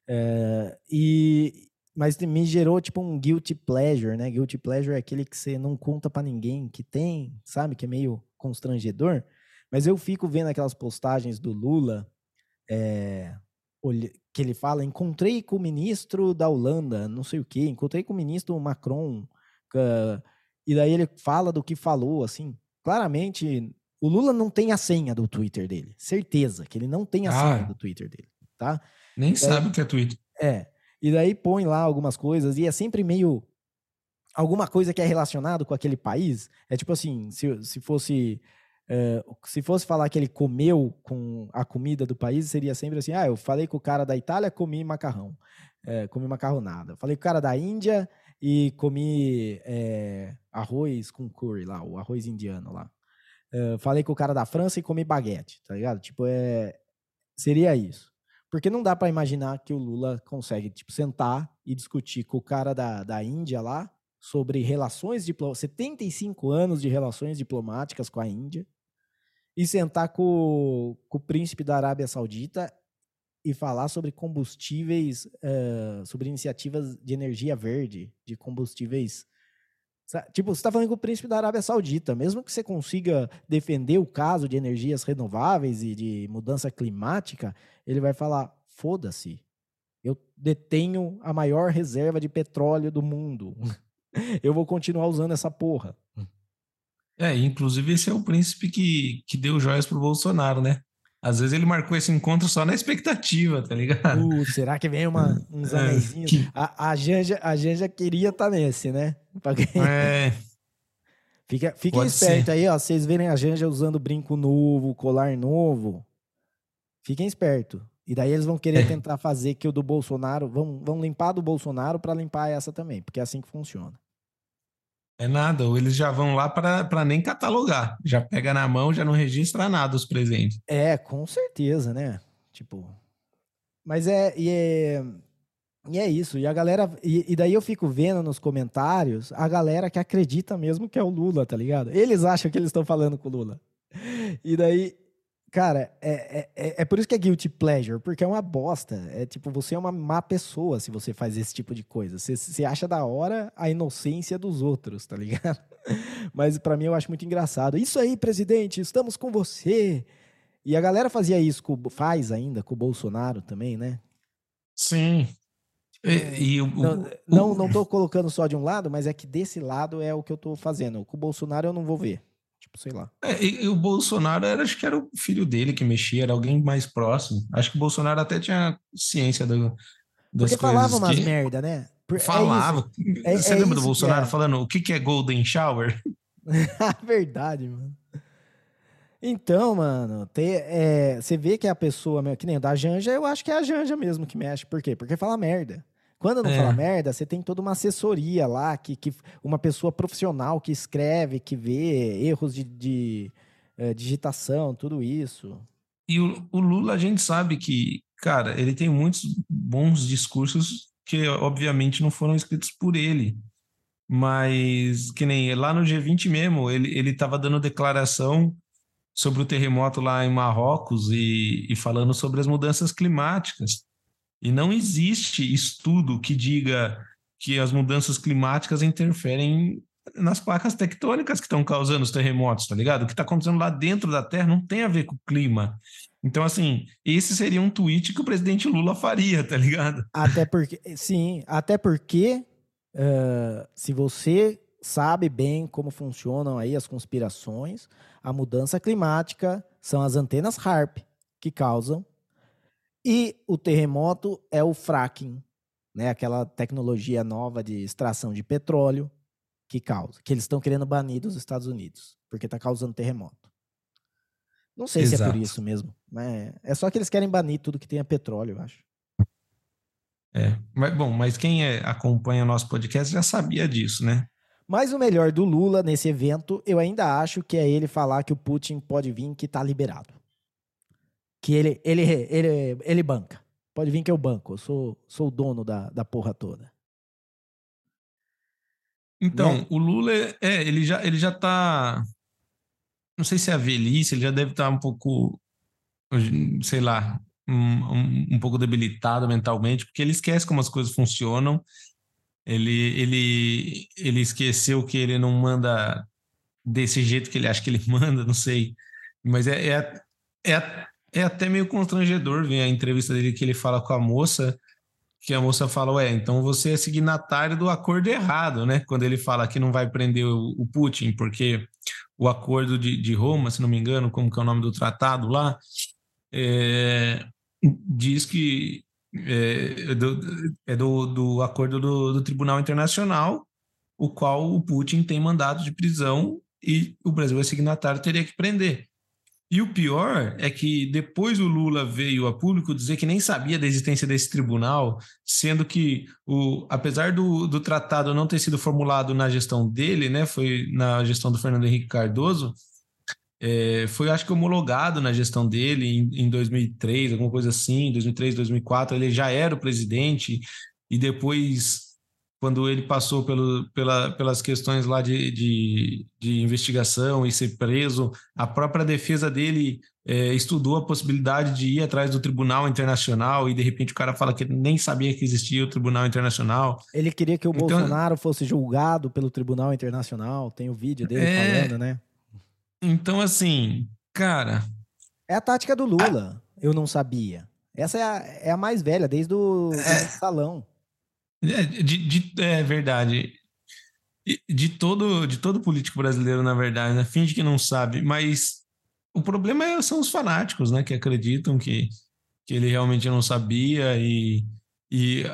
É, e, mas me gerou tipo um guilty pleasure, né? Guilty pleasure é aquele que você não conta para ninguém que tem, sabe? Que é meio constrangedor. Mas eu fico vendo aquelas postagens do Lula, é, que ele fala, encontrei com o ministro da Holanda, não sei o quê, encontrei com o ministro Macron, uh, e daí ele fala do que falou, assim, claramente, o Lula não tem a senha do Twitter dele, certeza que ele não tem a ah, senha do Twitter dele, tá? Nem sabe o que é Twitter. É, e daí põe lá algumas coisas, e é sempre meio, alguma coisa que é relacionado com aquele país, é tipo assim, se, se fosse Uh, se fosse falar que ele comeu com a comida do país, seria sempre assim: ah, eu falei com o cara da Itália, comi macarrão, é, comi macarronada. Falei com o cara da Índia e comi é, arroz com curry lá, o arroz indiano lá. Uh, falei com o cara da França e comi baguete, tá ligado? Tipo, é, seria isso. Porque não dá para imaginar que o Lula consegue, tipo, sentar e discutir com o cara da, da Índia lá sobre relações diplomáticas, 75 anos de relações diplomáticas com a Índia, e sentar com, com o príncipe da Arábia Saudita e falar sobre combustíveis, uh, sobre iniciativas de energia verde, de combustíveis Tipo, você está falando com o príncipe da Arábia Saudita. Mesmo que você consiga defender o caso de energias renováveis e de mudança climática, ele vai falar: foda-se, eu detenho a maior reserva de petróleo do mundo. Eu vou continuar usando essa porra. É, inclusive esse é o príncipe que, que deu joias pro Bolsonaro, né? Às vezes ele marcou esse encontro só na expectativa, tá ligado? Uh, será que vem uma, uns é, que... a, a, Janja, a Janja queria estar tá nesse, né? É. Fica, fiquem espertos aí, ó. Vocês verem a Janja usando brinco novo, colar novo. Fiquem espertos. E daí eles vão querer é. tentar fazer que o do Bolsonaro. Vão, vão limpar do Bolsonaro para limpar essa também, porque é assim que funciona. É nada, ou eles já vão lá para nem catalogar. Já pega na mão, já não registra nada os presentes. É, com certeza, né? Tipo. Mas é. E é, e é isso. E a galera. E, e, daí eu fico vendo nos comentários a galera que acredita mesmo que é o Lula, tá ligado? Eles acham que eles estão falando com o Lula. E daí Cara, é, é, é, é por isso que é guilty pleasure, porque é uma bosta. É tipo, você é uma má pessoa se você faz esse tipo de coisa. Você, você acha da hora a inocência dos outros, tá ligado? Mas para mim eu acho muito engraçado. Isso aí, presidente, estamos com você. E a galera fazia isso, com, faz ainda com o Bolsonaro também, né? Sim. E, e o, não, o, não, não tô colocando só de um lado, mas é que desse lado é o que eu tô fazendo. Com o Bolsonaro eu não vou ver. Tipo, sei lá. É, e, e, o Bolsonaro era, acho que era o filho dele que mexia, era alguém mais próximo. Acho que o Bolsonaro até tinha ciência do, das Porque coisas. falava umas que... merda, né? Por, é falava. É Você é lembra do Bolsonaro é. falando o que, que é Golden Shower? Verdade, mano. Então, mano, ter, é, você vê que a pessoa, que nem da Janja, eu acho que é a Janja mesmo que mexe. Por quê? Porque fala merda. Quando não é. fala merda, você tem toda uma assessoria lá, que, que uma pessoa profissional que escreve, que vê erros de, de é, digitação, tudo isso. E o, o, Lula, a gente sabe que, cara, ele tem muitos bons discursos que, obviamente, não foram escritos por ele. Mas, que nem lá no G20 mesmo, ele, ele tava dando declaração sobre o terremoto lá em Marrocos e, e falando sobre as mudanças climáticas. E não existe estudo que diga que as mudanças climáticas interferem nas placas tectônicas que estão causando os terremotos, tá ligado? O que está acontecendo lá dentro da Terra não tem a ver com o clima. Então, assim, esse seria um tweet que o presidente Lula faria, tá ligado? Até porque, sim, até porque uh, se você sabe bem como funcionam aí as conspirações, a mudança climática são as antenas HARP que causam e o terremoto é o fracking, né? Aquela tecnologia nova de extração de petróleo que causa, que eles estão querendo banir dos Estados Unidos, porque está causando terremoto. Não sei Exato. se é por isso mesmo, mas é só que eles querem banir tudo que tenha petróleo, eu acho. É, mas bom, mas quem é, acompanha nosso podcast já sabia disso, né? Mas o melhor do Lula nesse evento, eu ainda acho que é ele falar que o Putin pode vir que está liberado que ele, ele, ele, ele banca. Pode vir que eu banco, eu sou, sou o dono da, da porra toda. Então, né? o Lula, é, ele já, ele já tá. Não sei se é a velhice, ele já deve estar tá um pouco, sei lá, um, um, um, pouco debilitado mentalmente, porque ele esquece como as coisas funcionam. Ele, ele, ele esqueceu que ele não manda desse jeito que ele acha que ele manda, não sei. Mas é, é, é é até meio constrangedor ver a entrevista dele que ele fala com a moça, que a moça fala, ué, então você é signatário do acordo errado, né? Quando ele fala que não vai prender o, o Putin, porque o acordo de, de, Roma, se não me engano, como que é o nome do tratado lá, é, diz que é, é, do, é do, do acordo do, do Tribunal Internacional, o qual o Putin tem mandado de prisão e o Brasil é signatário, teria que prender. E o pior é que depois o Lula veio a público dizer que nem sabia da existência desse tribunal, sendo que, o, apesar do, do tratado não ter sido formulado na gestão dele, né, foi na gestão do Fernando Henrique Cardoso, é, foi acho que homologado na gestão dele em, em 2003, alguma coisa assim, 2003, 2004, ele já era o presidente e depois quando ele passou pelo, pela, pelas questões lá de, de, de, investigação e ser preso, a própria defesa dele é, estudou a possibilidade de ir atrás do Tribunal Internacional e de repente o cara fala que nem sabia que existia o Tribunal Internacional. Ele queria que o então, Bolsonaro fosse julgado pelo Tribunal Internacional, tem o vídeo dele é, falando, né? Então, assim, cara. É a tática do Lula, a... eu não sabia. Essa é a, é a mais velha, desde o é... salão. É, de, de, é verdade. De todo, de todo político brasileiro, na verdade, né? finge que não sabe, mas o problema é, são os fanáticos, né? Que acreditam que, que ele realmente não sabia e, e,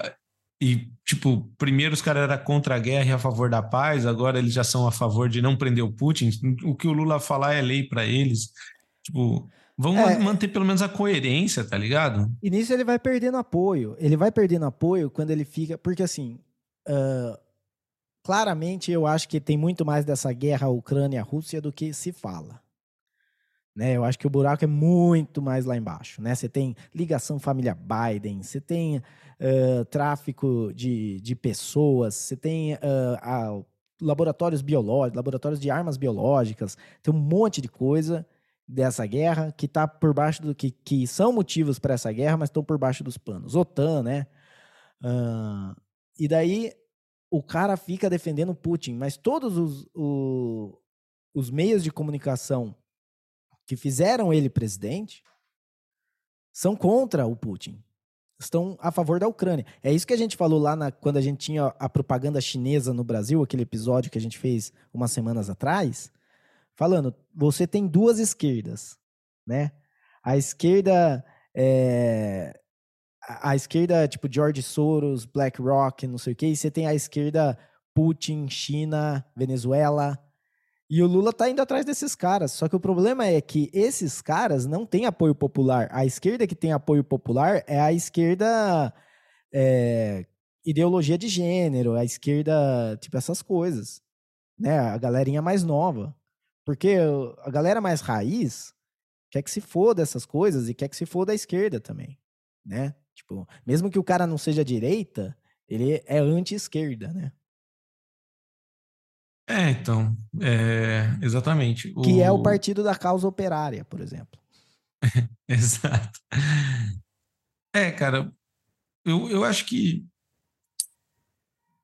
e tipo, primeiro os caras eram contra a guerra e a favor da paz, agora eles já são a favor de não prender o Putin. O que o Lula falar é lei para eles. Tipo, Vamos é, manter pelo menos a coerência, tá ligado? E nisso ele vai perdendo apoio. Ele vai perdendo apoio quando ele fica. Porque assim. Uh, claramente eu acho que tem muito mais dessa guerra Ucrânia-Rússia do que se fala. Né, eu acho que o buraco é muito mais lá embaixo. Né? Você tem ligação família Biden, você tem uh, tráfico de, de pessoas, você tem uh, a, laboratórios biológicos, laboratórios de armas biológicas, tem um monte de coisa dessa guerra, que tá por baixo do que, que são motivos para essa guerra, mas estão por baixo dos panos. OTAN, né? Uh, e daí o cara fica defendendo Putin, mas todos os, o, os meios de comunicação que fizeram ele presidente são contra o Putin. Estão a favor da Ucrânia. É isso que a gente falou lá na, quando a gente tinha a propaganda chinesa no Brasil, aquele episódio que a gente fez umas semanas atrás falando, você tem duas esquerdas, né? A esquerda é, a esquerda tipo George Soros, BlackRock, não sei o quê, e você tem a esquerda Putin, China, Venezuela. E o Lula tá indo atrás desses caras. Só que o problema é que esses caras não têm apoio popular. A esquerda que tem apoio popular é a esquerda é, ideologia de gênero, a esquerda, tipo, essas coisas. Né? A galerinha mais nova. Porque a galera mais raiz quer que se foda dessas coisas e quer que se foda da esquerda também, né? Tipo, mesmo que o cara não seja direita, ele é anti-esquerda, né? É, então, é, exatamente. O... Que é o partido da causa operária, por exemplo. Exato. É, cara, eu, eu acho que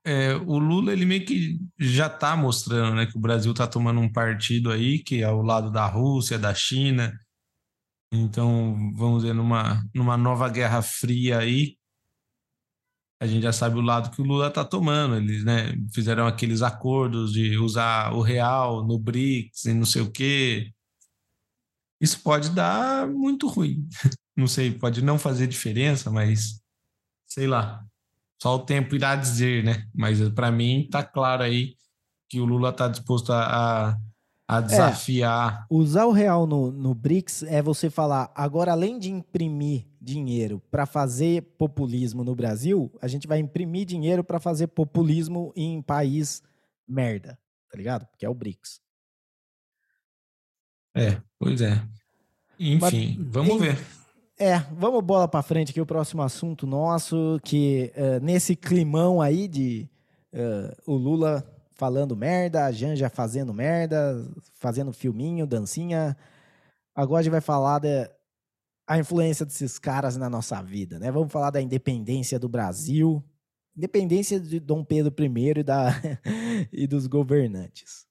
é, o Lula ele meio que já está mostrando né, que o Brasil está tomando um partido aí que é ao lado da Rússia, da China. Então, vamos ver, numa, numa nova guerra fria aí, a gente já sabe o lado que o Lula está tomando. Eles né, fizeram aqueles acordos de usar o real no BRICS e não sei o quê. Isso pode dar muito ruim. Não sei, pode não fazer diferença, mas sei lá. Só o tempo irá dizer, né? Mas para mim tá claro aí que o Lula está disposto a, a desafiar. É, usar o real no, no BRICS é você falar, agora além de imprimir dinheiro para fazer populismo no Brasil, a gente vai imprimir dinheiro para fazer populismo em país merda, tá ligado? Que é o BRICS. É, pois é. Enfim, Mas, vamos em, ver. É, vamos bola para frente aqui, o próximo assunto nosso, que uh, nesse climão aí de uh, o Lula falando merda, a Janja fazendo merda, fazendo filminho, dancinha. Agora a gente vai falar da a influência desses caras na nossa vida, né? Vamos falar da independência do Brasil, independência de Dom Pedro I e, da, e dos governantes.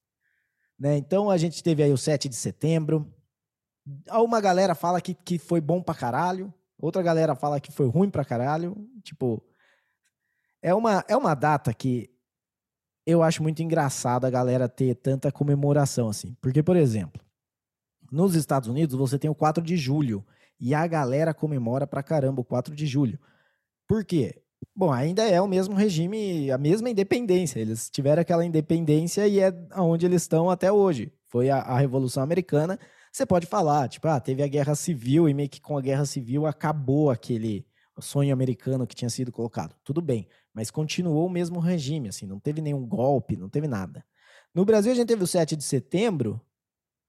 Né? Então a gente teve aí o 7 de setembro, uma galera fala que, que foi bom pra caralho, outra galera fala que foi ruim pra caralho. Tipo, é uma, é uma data que eu acho muito engraçado a galera ter tanta comemoração assim. Porque, por exemplo, nos Estados Unidos você tem o 4 de julho e a galera comemora pra caramba o 4 de julho. Por quê? Bom, ainda é o mesmo regime, a mesma independência. Eles tiveram aquela independência e é onde eles estão até hoje. Foi a, a Revolução Americana você pode falar, tipo, ah, teve a guerra civil e meio que com a guerra civil acabou aquele sonho americano que tinha sido colocado. Tudo bem, mas continuou o mesmo regime, assim, não teve nenhum golpe, não teve nada. No Brasil a gente teve o 7 de setembro,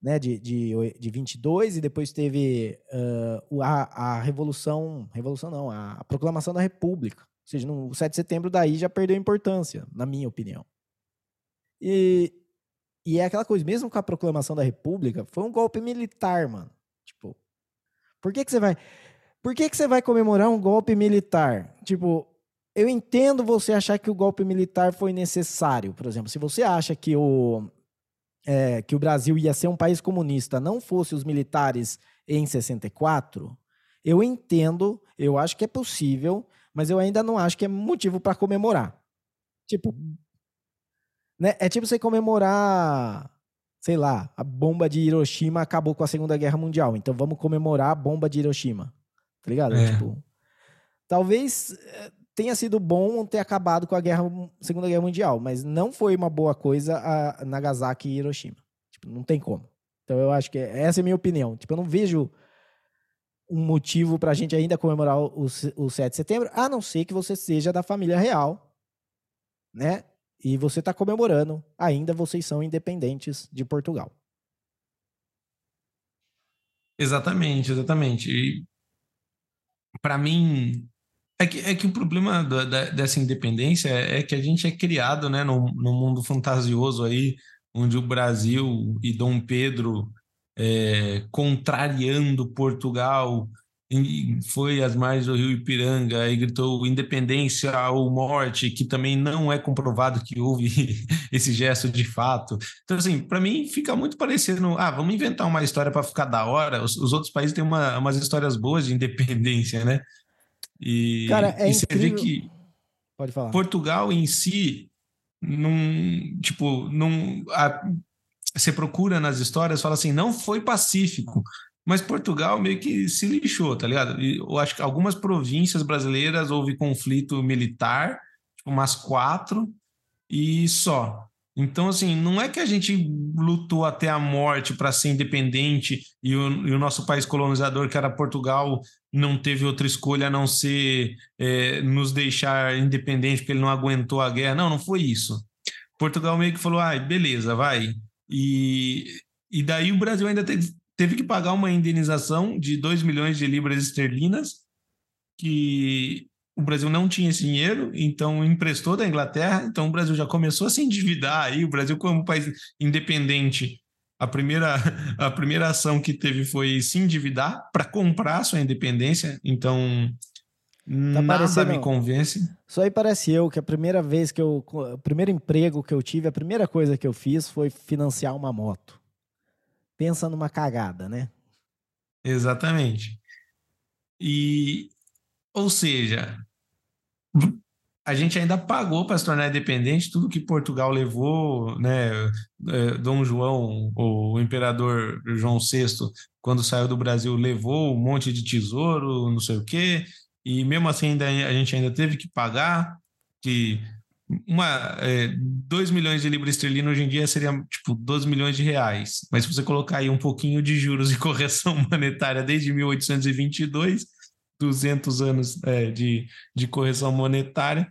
né, de, de, de 22, e depois teve uh, a, a Revolução, Revolução não, a, a Proclamação da República, seja, no 7 de setembro daí já perdeu importância, na minha opinião. E, e é aquela coisa, mesmo com a proclamação da República, foi um golpe militar, mano. Tipo, por que, que você vai. Por que, que você vai comemorar um golpe militar? Tipo, eu entendo você achar que o golpe militar foi necessário. Por exemplo, se você acha que o, é, que o Brasil ia ser um país comunista não fosse os militares em 64, eu entendo, eu acho que é possível, mas eu ainda não acho que é motivo para comemorar. Tipo, né? É tipo você comemorar, sei lá, a bomba de Hiroshima acabou com a Segunda Guerra Mundial. Então vamos comemorar a bomba de Hiroshima. Tá ligado? É. Tipo, talvez eh, tenha sido bom ter acabado com a guerra, Segunda Guerra Mundial, mas não foi uma boa coisa a Nagasaki e Hiroshima. Tipo, não tem como. Então eu acho que essa é a minha opinião. Tipo, eu não vejo um motivo para a gente ainda comemorar o, o 7 de setembro, a não ser que você seja da família real, né? E você está comemorando, ainda vocês são independentes de Portugal. Exatamente, exatamente. E para mim, é que, é que o problema da, da, dessa independência é, é que a gente é criado né, no, no mundo fantasioso aí, onde o Brasil e Dom Pedro é, contrariando Portugal, foi às margens do rio Ipiranga e gritou independência ou morte, que também não é comprovado que houve esse gesto de fato. Então, assim, para mim fica muito parecendo, ah, vamos inventar uma história para ficar da hora. Os, os, outros países têm uma, umas histórias boas de independência, né? E, Cara, é e você vê que Pode falar. Portugal em si, não, tipo, não, a, você procura nas histórias, fala assim, não foi pacífico, mas Portugal meio que se lixou, tá ligado? Eu acho que algumas províncias brasileiras houve conflito militar, tipo umas quatro, e só. Então, assim, não é que a gente lutou até a morte para ser independente e o, e o, nosso país colonizador, que era Portugal, não teve outra escolha a não ser é, nos deixar independente porque ele não aguentou a guerra. Não, não foi isso. Portugal meio que falou, ah, beleza, vai. E, e daí o Brasil ainda teve, teve que pagar uma indenização de 2 milhões de libras esterlinas, que o Brasil não tinha esse dinheiro, então emprestou da Inglaterra, então o Brasil já começou a se endividar aí, o Brasil como país independente, a primeira, a primeira ação que teve foi se endividar para comprar sua independência, então tá nada me convence. Só aí parece eu que a primeira vez que eu, o primeiro emprego que eu tive, a primeira coisa que eu fiz foi financiar uma moto. Pensa numa cagada, né? Exatamente. E, ou seja, a gente ainda pagou para se tornar independente tudo que Portugal levou, né? É, Dom João, o imperador João VI, quando saiu do Brasil, levou um monte de tesouro, não sei o quê, e mesmo assim ainda, a gente ainda teve que pagar, que uma, é, 2 milhões de libras esterlinas hoje em dia seria tipo 12 milhões de reais. Mas se você colocar aí um pouquinho de juros e correção monetária desde 1822, 200 anos é, de, de correção monetária,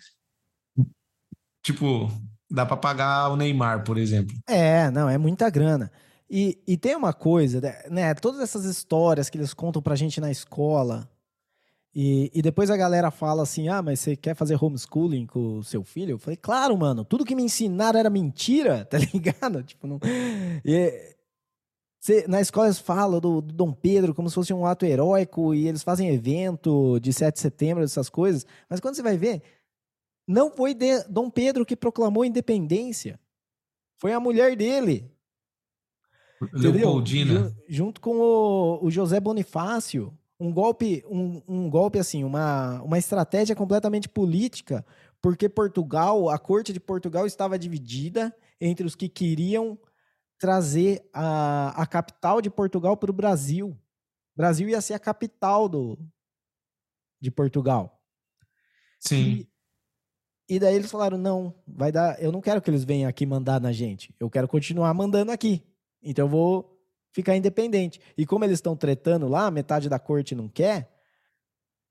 tipo, dá para pagar o Neymar, por exemplo. É, não, é muita grana. E, e tem uma coisa, né? Todas essas histórias que eles contam pra gente na escola, e, e, depois a galera fala assim: ah, mas você quer fazer homeschooling com o seu filho? Eu falei, claro, mano, tudo que me ensinaram era mentira, tá ligado? Tipo, não. E, cê, na escola eles falam do, do, Dom Pedro como se fosse um ato heróico e eles fazem evento de 7 de setembro, essas coisas. Mas quando você vai ver, não foi de, Dom Pedro que proclamou a independência. Foi a mulher dele. Leopoldina. Junto com o, o José Bonifácio um golpe, um, um golpe assim, uma, uma estratégia completamente política, porque Portugal, a corte de Portugal estava dividida entre os que queriam trazer a, a capital de Portugal para o Brasil. O Brasil ia ser a capital do, de Portugal. Sim. E, e daí eles falaram: não, vai dar. Eu não quero que eles venham aqui mandar na gente. Eu quero continuar mandando aqui. Então eu vou ficar independente. E como eles estão tretando lá, metade da corte não quer,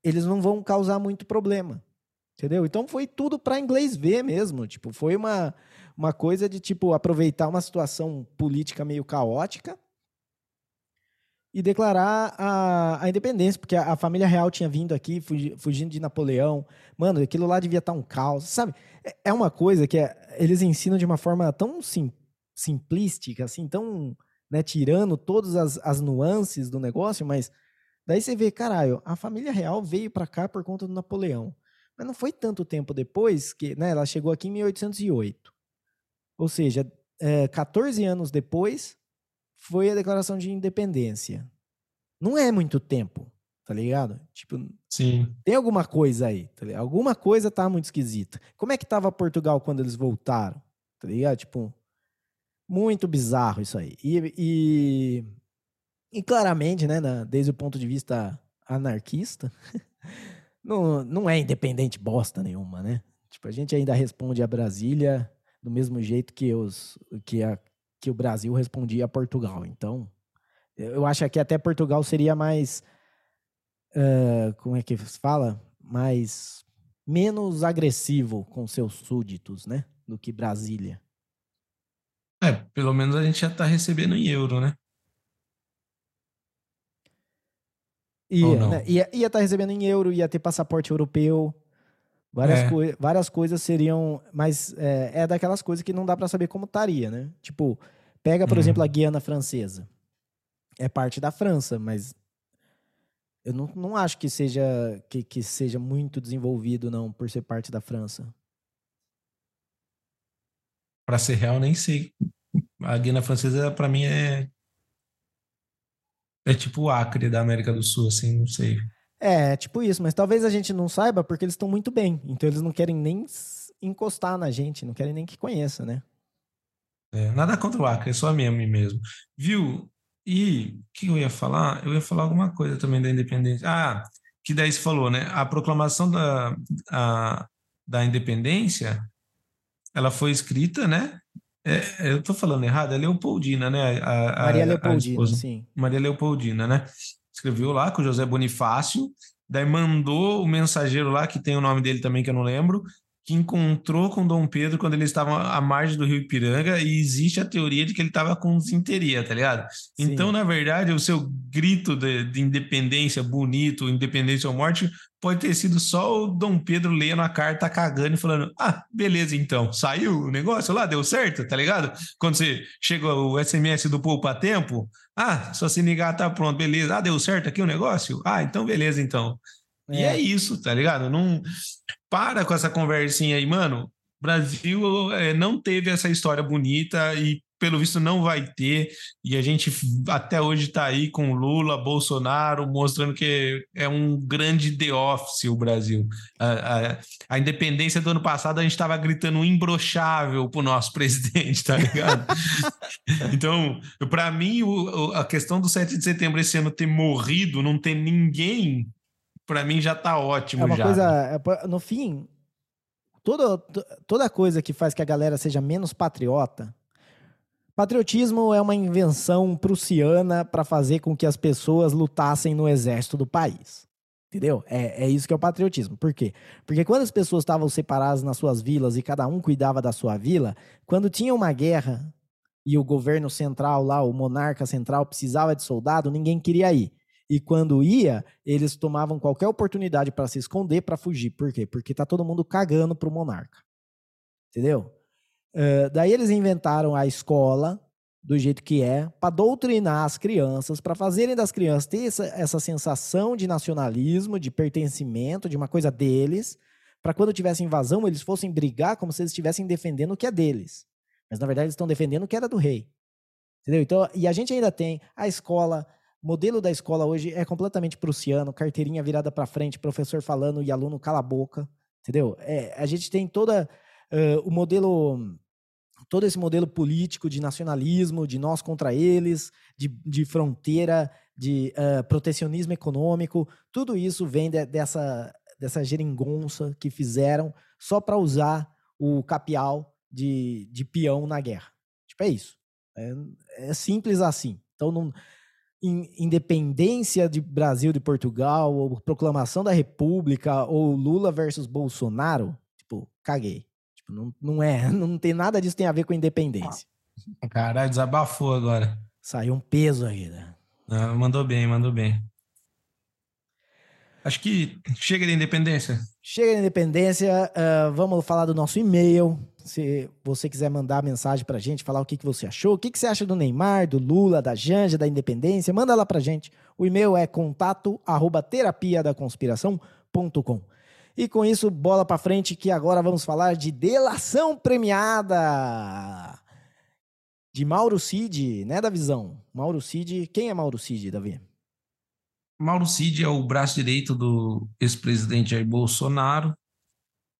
eles não vão causar muito problema. Entendeu? Então foi tudo para inglês ver mesmo. Tipo, foi uma, uma coisa de tipo aproveitar uma situação política meio caótica e declarar a, a independência, porque a, a, família real tinha vindo aqui fugi, fugindo de Napoleão. Mano, aquilo lá devia estar tá um caos, sabe? É, é uma coisa que é, eles ensinam de uma forma tão sim, simplística, assim, tão, né, tirando todas as, as nuances do negócio, mas daí você vê, caralho, a família real veio para cá por conta do Napoleão. Mas não foi tanto tempo depois que, né, ela chegou aqui em 1808. Ou seja, é, 14 anos depois, foi a declaração de independência. Não é muito tempo, tá ligado? Tipo, Sim. tem alguma coisa aí, tá ligado? Alguma coisa tá muito esquisita. Como é que tava Portugal quando eles voltaram? Tá ligado? Tipo, muito bizarro isso aí. E, e, e claramente, né, na, desde o ponto de vista anarquista, não, não é independente bosta nenhuma, né? Tipo, a gente ainda responde a Brasília do mesmo jeito que, os, que a que o Brasil respondia a Portugal. Então, eu acho que até Portugal seria mais. Uh, como é que se fala? Mais. menos agressivo com seus súditos, né? Do que Brasília. É, pelo menos a gente já está recebendo em euro, né? Ia, né? ia, ia estar tá recebendo em euro, ia ter passaporte europeu. Várias, é. coi várias coisas seriam. Mas é, é daquelas coisas que não dá para saber como estaria, né? Tipo, pega, por uhum. exemplo, a Guiana Francesa. É parte da França, mas eu não, não acho que seja, que, que seja muito desenvolvido, não, por ser parte da França. Para ser real, nem sei. A Guiana Francesa, para mim, é. É tipo o Acre da América do Sul, assim, não sei. É, tipo isso, mas talvez a gente não saiba porque eles estão muito bem. Então eles não querem nem encostar na gente, não querem nem que conheça, né? É, nada contra o Acre, é só a meme mesmo. Viu? E o que eu ia falar? Eu ia falar alguma coisa também da independência. Ah, que daí você falou, né? A proclamação da, a, da independência, ela foi escrita, né? É, eu tô falando errado, é Leopoldina, né? A, a, Maria Leopoldina, sim. Maria Leopoldina, né? escreveu lá com o José Bonifácio, daí mandou o mensageiro lá, que tem o nome dele também, que eu não lembro, que encontrou com Dom Pedro quando ele estava à margem do Rio Ipiranga e existe a teoria de que ele estava com desinteria, tá ligado? Sim. Então, na verdade, o seu grito de, de, independência bonito, independência ou morte, pode ter sido só o Dom Pedro lendo a carta, cagando e falando: ah, beleza, então, saiu o negócio lá, deu certo, tá ligado? Quando você chega o SMS do Poupa Tempo, ah, só se ligar, tá pronto, beleza. Ah, deu certo aqui o negócio? Ah, então beleza, então. É. E é isso, tá ligado? Não para com essa conversinha aí, mano. Brasil é, não teve essa história bonita e pelo visto não vai ter, e a gente até hoje está aí com Lula, Bolsonaro, mostrando que é um grande The Office o Brasil. A, a, a independência do ano passado a gente estava gritando imbrochável pro nosso presidente, tá ligado? então, para mim, o, a questão do 7 de setembro esse ano ter morrido, não ter ninguém, para mim já tá ótimo. É uma já. coisa, é, no fim, toda, toda coisa que faz que a galera seja menos patriota Patriotismo é uma invenção prussiana para fazer com que as pessoas lutassem no exército do país. Entendeu? É, é isso que é o patriotismo. Por quê? Porque quando as pessoas estavam separadas nas suas vilas e cada um cuidava da sua vila, quando tinha uma guerra e o governo central lá, o monarca central, precisava de soldado, ninguém queria ir. E quando ia, eles tomavam qualquer oportunidade para se esconder, para fugir. Por quê? Porque tá todo mundo cagando pro monarca. Entendeu? Uh, daí eles inventaram a escola do jeito que é, para doutrinar as crianças, para fazerem das crianças ter essa, essa sensação de nacionalismo, de pertencimento, de uma coisa deles, para quando tivesse invasão eles fossem brigar como se eles estivessem defendendo o que é deles. Mas na verdade eles estão defendendo o que era do rei. Entendeu? Então, e a gente ainda tem a escola, modelo da escola hoje é completamente prussiano, carteirinha virada para frente, professor falando e aluno cala a boca, entendeu? É, a gente tem toda uh, o modelo todo esse modelo político de nacionalismo, de nós contra eles, de, de fronteira, de uh, protecionismo econômico, tudo isso vem de, dessa, dessa geringonça que fizeram só para usar o capial de, de peão na guerra. Tipo, é isso. É, é simples assim. Então, não, independência de Brasil de Portugal, ou proclamação da República, ou Lula versus Bolsonaro, tipo, caguei. Não, não é, não tem nada disso tem a ver com independência. Caralho, desabafou agora. Saiu um peso aí, né? Ah, mandou bem, mandou bem. Acho que chega de independência. Chega de independência, uh, vamos falar do nosso e-mail. Se você quiser mandar mensagem pra gente, falar o que, que você achou, o que, que você acha do Neymar, do Lula, da Janja, da Independência, manda lá pra gente. O e-mail é contato arroba terapia da conspiração.com. E com isso, bola pra frente, que agora vamos falar de delação premiada de Mauro Cid, né, da visão? Mauro Cid, quem é Mauro Cid, Davi? Mauro Cid é o braço direito do ex-presidente Jair Bolsonaro.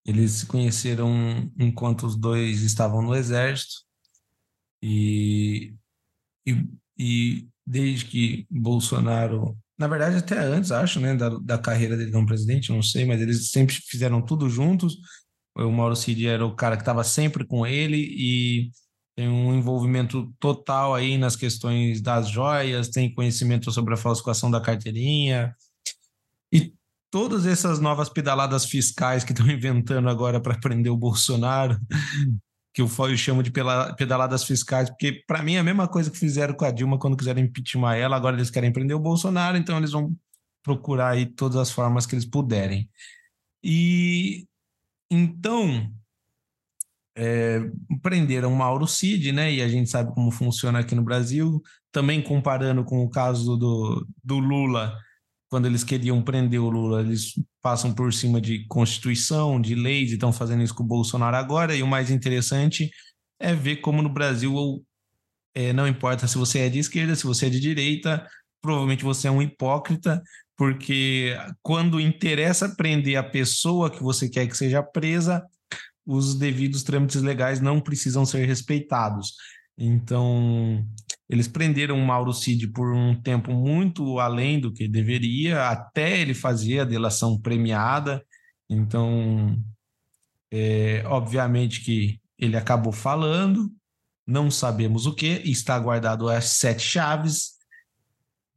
Eles se conheceram enquanto os dois estavam no exército. E, e, e desde que Bolsonaro, na verdade até antes, acho, né, da, da carreira dele como presidente, não sei, mas eles sempre fizeram tudo juntos. O Mauro Cid era o cara que estava sempre com ele e tem um envolvimento total aí nas questões das joias, tem conhecimento sobre a falsificação da carteirinha. E todas essas novas pedaladas fiscais que estão inventando agora para prender o Bolsonaro, que eu chamo de pedaladas fiscais, porque para mim é a mesma coisa que fizeram com a Dilma quando quiseram impeachment ela, agora eles querem prender o Bolsonaro, então eles vão procurar aí todas as formas que eles puderem. E então, é, prenderam Mauro Cid, né? E a gente sabe como funciona aqui no Brasil. Também comparando com o caso do, do Lula, quando eles queriam prender o Lula, eles passam por cima de Constituição, de leis, e estão fazendo isso com o Bolsonaro agora. E o mais interessante é ver como no Brasil é, não importa se você é de esquerda, se você é de direita, provavelmente você é um hipócrita, porque quando interessa prender a pessoa que você quer que seja presa, os devidos trâmites legais não precisam ser respeitados. Então, eles prenderam o Mauro Cid por um tempo muito além do que deveria, até ele fazer a delação premiada. Então, é, obviamente que ele acabou falando, não sabemos o que, está guardado as sete chaves,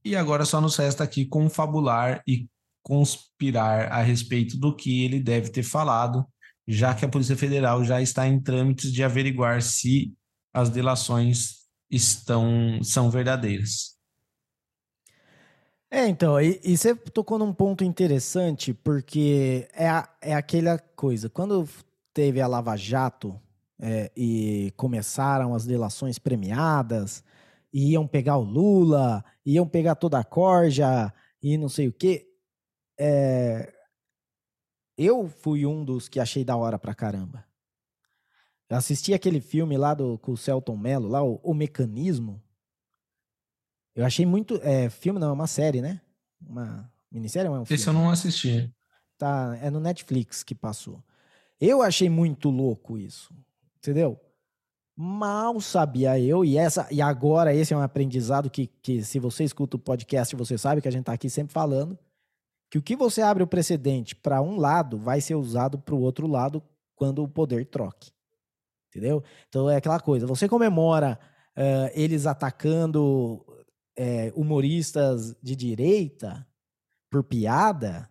e agora só nos resta aqui confabular e conspirar a respeito do que ele deve ter falado já que a Polícia Federal já está em trâmites de averiguar se as delações estão são verdadeiras. É, então, e, e você tocou num ponto interessante, porque é, a, é aquela coisa, quando teve a Lava Jato é, e começaram as delações premiadas, iam pegar o Lula, iam pegar toda a corja e não sei o quê, é, eu fui um dos que achei da hora pra caramba. Assisti aquele filme lá do, com o Celton Mello, lá, o, o Mecanismo. Eu achei muito. É, filme não, é uma série, né? Uma minissérie ou é um filme? Esse eu não assisti. Tá, é no Netflix que passou. Eu achei muito louco isso. Entendeu? Mal sabia eu, e essa e agora esse é um aprendizado que, que se você escuta o podcast, você sabe que a gente tá aqui sempre falando que o que você abre o precedente para um lado vai ser usado para o outro lado quando o poder troque. Entendeu? Então é aquela coisa. Você comemora uh, eles atacando uh, humoristas de direita por piada,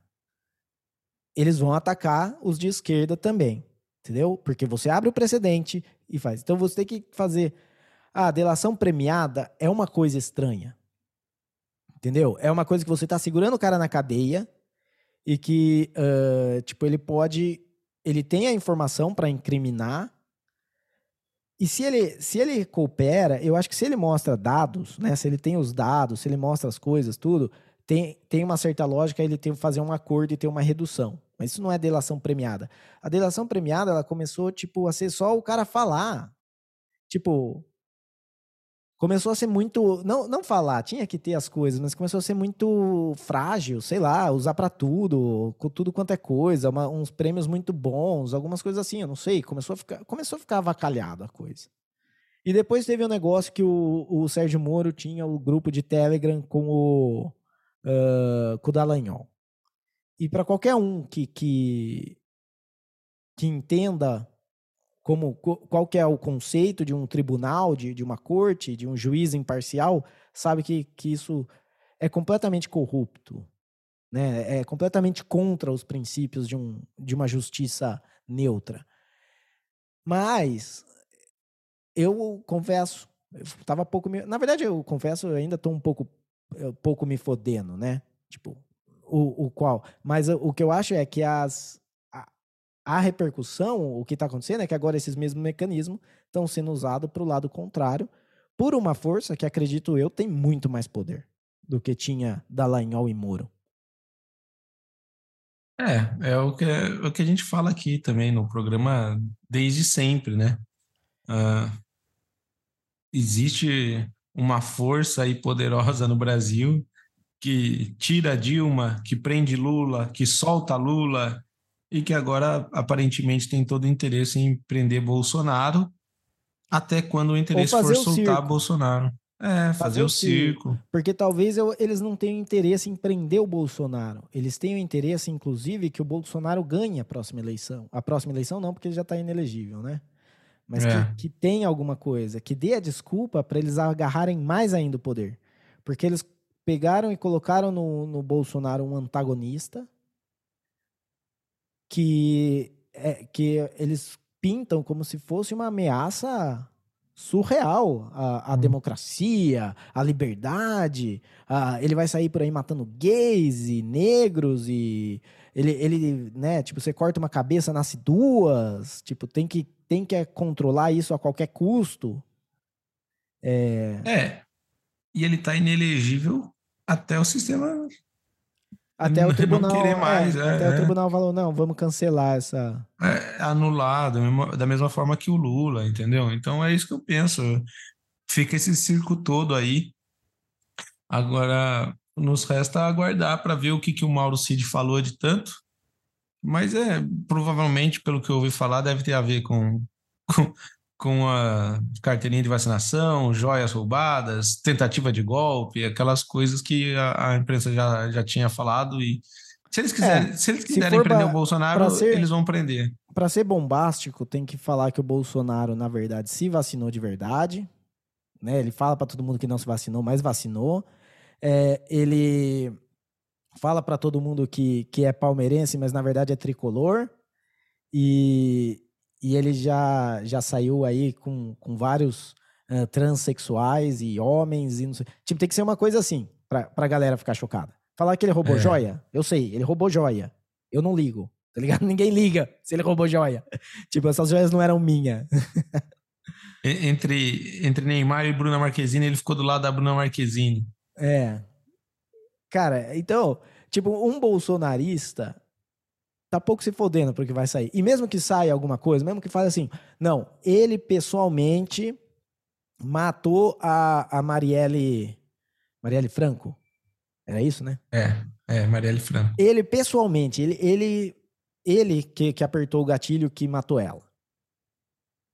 eles vão atacar os de esquerda também. Entendeu? Porque você abre o precedente e faz. Então você tem que fazer. A delação premiada é uma coisa estranha. Entendeu? É uma coisa que você está segurando o cara na cadeia e que, uh, tipo, ele pode. Ele tem a informação para incriminar. E se ele, se ele coopera, eu acho que se ele mostra dados, né? Se ele tem os dados, se ele mostra as coisas, tudo, tem, tem uma certa lógica ele tem que fazer um acordo e ter uma redução. Mas isso não é delação premiada. A delação premiada, ela começou, tipo, a ser só o cara falar. Tipo, começou a ser muito. Não, não falar, tinha que ter as coisas, mas começou a ser muito frágil, sei lá, usar para tudo, com tudo quanto é coisa, uma, uns prêmios muito bons, algumas coisas assim, eu não sei. Começou a ficar, começou a ficar avacalhado a coisa. E depois teve um negócio que o, o Sérgio Moro tinha o grupo de Telegram com o, uh, com o Dallagnol. E para qualquer um que, que, que entenda como qual que é o conceito de um tribunal, de, de uma corte, de um juiz imparcial, sabe que, que isso é completamente corrupto, né? É completamente contra os princípios de, um, de uma justiça neutra. Mas eu confesso, eu tava pouco, na verdade eu confesso, eu ainda estou um pouco pouco me fodendo, né? Tipo, o, o qual. Mas o, o que eu acho é que as, a, repercussão, o que está acontecendo é que agora esses mesmos mecanismos estão sendo usados para o lado contrário por uma força que, acredito eu, tem muito mais poder do que tinha Dallagnol e Moro. É, é o que, é o que a gente fala aqui também no programa desde sempre, né? Uh, existe uma força aí poderosa no Brasil que tira Dilma, que prende Lula, que solta Lula e que agora aparentemente tem todo o interesse em prender Bolsonaro até quando o interesse for soltar circo. Bolsonaro. É, fazer, fazer o circo. circo. Porque talvez eu, eles não tenham interesse em prender o Bolsonaro. Eles tenham interesse, inclusive, que o Bolsonaro ganhe a próxima eleição. A próxima eleição não, porque ele já está inelegível, né? Mas é. que, que tenha alguma coisa, que dê a desculpa para eles agarrarem mais ainda o poder. Porque eles pegaram e colocaram no, no Bolsonaro um antagonista que, é, que eles pintam como se fosse uma ameaça surreal a, a hum. democracia, a liberdade. A, ele vai sair por aí matando gays e negros e ele, ele, né, tipo, você corta uma cabeça, nasce duas. Tipo, tem que, tem que controlar isso a qualquer custo. É. é. E ele tá inelegível até o sistema até o tribunal não querer mais, é, é, até o é. tribunal falou não, vamos cancelar essa é, anulado da mesma forma que o Lula, entendeu? Então é isso que eu penso. Fica esse circo todo aí. Agora nos resta aguardar para ver o que, que o Mauro Cid falou de tanto. Mas é provavelmente, pelo que eu ouvi falar, deve ter a ver com, com, com a carteirinha de vacinação, joias roubadas, tentativa de golpe, aquelas coisas que a, a imprensa já, já tinha falado e se eles quiserem, é, se eles quiserem se prender o Bolsonaro, ser, eles vão prender. Para ser bombástico, tem que falar que o Bolsonaro, na verdade, se vacinou de verdade. Né? Ele fala para todo mundo que não se vacinou, mas vacinou. É, ele fala para todo mundo que, que é palmeirense, mas na verdade é tricolor. E, e ele já, já saiu aí com, com vários uh, transexuais e homens e não sei. Tipo, tem que ser uma coisa assim, pra, pra galera ficar chocada. Falar que ele roubou é. joia, eu sei, ele roubou joia. Eu não ligo, tá ligado? Ninguém liga se ele roubou joia. tipo, essas joias não eram minhas. entre, entre Neymar e Bruna Marquezine, ele ficou do lado da Bruna Marquezine. É. Cara, então, tipo, um bolsonarista tá pouco se fodendo porque vai sair. E mesmo que saia alguma coisa, mesmo que fale assim, não, ele pessoalmente matou a, a Marielle. Marielle Franco? Era isso, né? É, é, Marielle Franco. Ele pessoalmente, ele, ele, ele que, que apertou o gatilho que matou ela.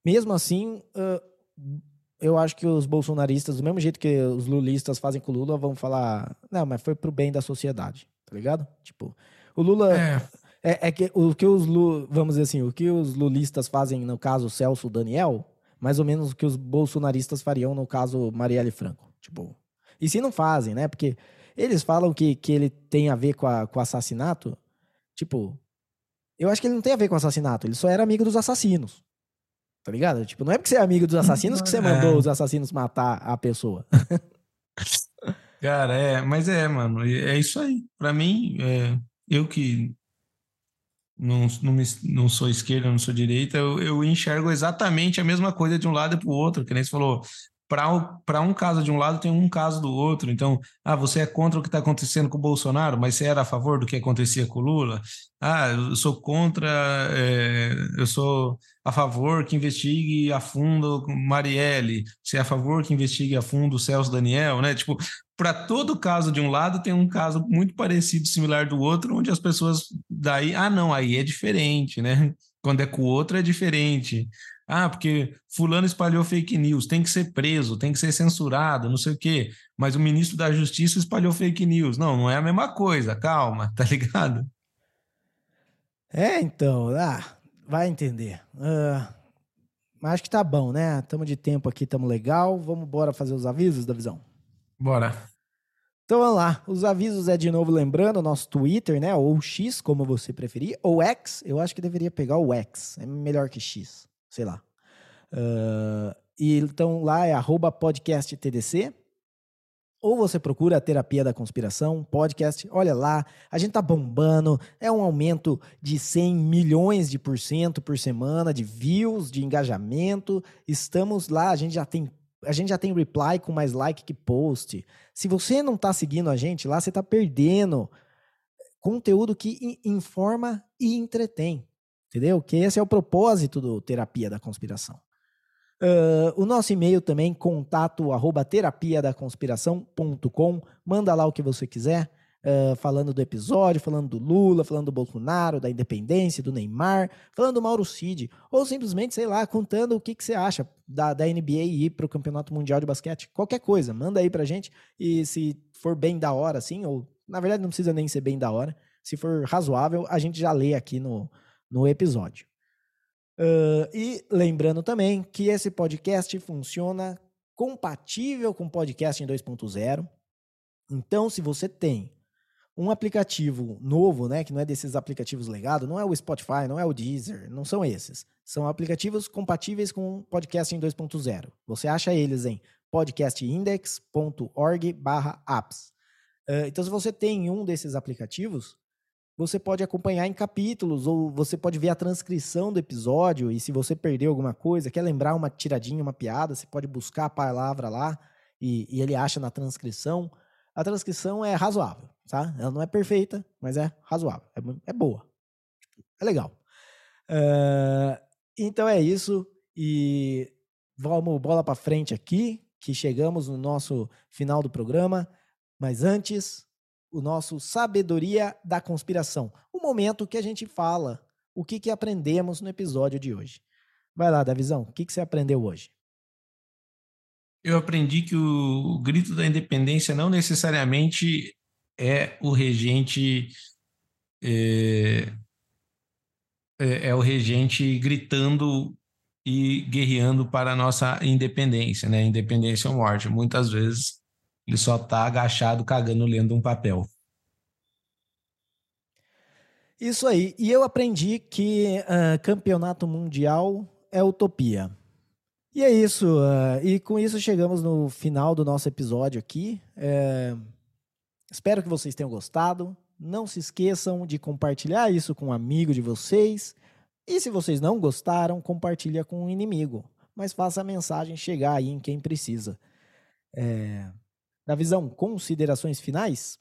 Mesmo assim, uh, eu acho que os bolsonaristas, do mesmo jeito que os lulistas fazem com o Lula, vão falar, não, mas foi pro bem da sociedade, tá ligado? Tipo, o Lula. É. É, é, que o que os vamos dizer assim, o que os lulistas fazem no caso Celso Daniel, mais ou menos o que os bolsonaristas fariam no caso Marielle Franco. Tipo, e se não fazem, né? Porque eles falam que, que ele tem a ver com, a, com o assassinato. Tipo, eu acho que ele não tem a ver com o assassinato, ele só era amigo dos assassinos. Tá ligado? Tipo, não é porque você é amigo dos assassinos que você mandou é. os assassinos matar a pessoa. Cara, é, mas é, mano, é isso aí. Pra mim, é, eu que não, não, me, não sou esquerda, não sou direita, eu, eu enxergo exatamente a mesma coisa de um lado e para o outro, que nem você falou. Para um caso de um lado, tem um caso do outro. Então, ah, você é contra o que está acontecendo com o Bolsonaro, mas você era a favor do que acontecia com o Lula? Ah, eu sou contra, é, eu sou a favor que investigue a fundo Marielle, você é a favor que investigue a fundo Celso Daniel, né? Tipo, para todo caso de um lado tem um caso muito parecido, similar do outro, onde as pessoas daí, ah, não, aí é diferente, né? Quando é com o outro é diferente. Ah, porque fulano espalhou fake news, tem que ser preso, tem que ser censurado, não sei o quê. Mas o ministro da Justiça espalhou fake news. Não, não é a mesma coisa, calma, tá ligado? É, então, ah, vai entender. Uh, mas acho que tá bom, né? Tamo de tempo aqui, tamo legal. Vamos embora fazer os avisos da visão. Bora. Então vamos lá. Os avisos é de novo lembrando nosso Twitter, né? Ou X, como você preferir. Ou X, eu acho que deveria pegar o X. É melhor que X. Sei lá. Uh, e então lá é podcasttdc. ou você procura a Terapia da Conspiração, podcast, olha lá, a gente tá bombando, é um aumento de 100 milhões de por cento por semana de views, de engajamento, estamos lá, a gente já tem a gente já tem reply com mais like que post. Se você não tá seguindo a gente lá, você tá perdendo conteúdo que informa e entretém, entendeu? Que esse é o propósito do Terapia da Conspiração. Uh, o nosso e-mail também, contato arroba terapia da conspiração.com. Manda lá o que você quiser, uh, falando do episódio, falando do Lula, falando do Bolsonaro, da independência, do Neymar, falando do Mauro Cid, ou simplesmente, sei lá, contando o que, que você acha da, da NBA e ir para o Campeonato Mundial de Basquete. Qualquer coisa, manda aí pra gente. E se for bem da hora, assim, ou na verdade não precisa nem ser bem da hora, se for razoável, a gente já lê aqui no, no episódio. Uh, e lembrando também que esse podcast funciona compatível com podcast em 2.0. Então, se você tem um aplicativo novo, né, que não é desses aplicativos legados, não é o Spotify, não é o Deezer, não são esses. São aplicativos compatíveis com podcast em 2.0. Você acha eles em podcastindex.org/apps. Uh, então, se você tem um desses aplicativos, você pode acompanhar em capítulos, ou você pode ver a transcrição do episódio, e se você perdeu alguma coisa, quer lembrar uma tiradinha, uma piada, você pode buscar a palavra lá, e, e ele acha na transcrição. A transcrição é razoável, tá? Ela não é perfeita, mas é razoável, é, é boa, é legal. Uh, então é isso, e vamos bola para frente aqui, que chegamos no nosso final do programa, mas antes o nosso Sabedoria da Conspiração. O momento que a gente fala o que, que aprendemos no episódio de hoje. Vai lá, Davizão, o que, que você aprendeu hoje? Eu aprendi que o grito da independência não necessariamente é o regente. É, é, é o regente gritando e guerreando para a nossa independência, né? Independência ou morte. Muitas vezes ele só está agachado cagando lendo um papel. Isso aí. E eu aprendi que uh, campeonato mundial é utopia. E é isso. Uh, e com isso chegamos no final do nosso episódio aqui. É... Espero que vocês tenham gostado. Não se esqueçam de compartilhar isso com um amigo de vocês. E se vocês não gostaram, compartilha com um inimigo. Mas faça a mensagem chegar aí em quem precisa. É visão, considerações finais?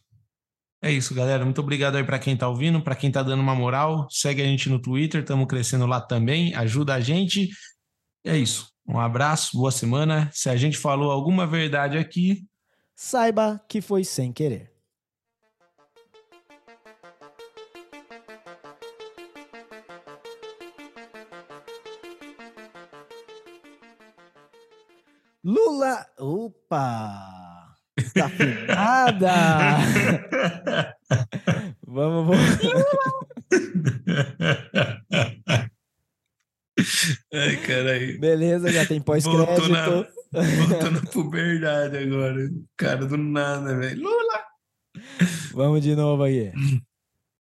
É isso, galera. Muito obrigado aí para quem está ouvindo, para quem está dando uma moral. Segue a gente no Twitter, estamos crescendo lá também. Ajuda a gente. É isso. Um abraço, boa semana. Se a gente falou alguma verdade aqui, saiba que foi sem querer. Lula, opa! Desafinada! vamos, vamos. Ai, caralho. Beleza, já tem pós-crédito. Voltou na puberdade agora. Cara, do nada, velho. Lula! Vamos de novo aí.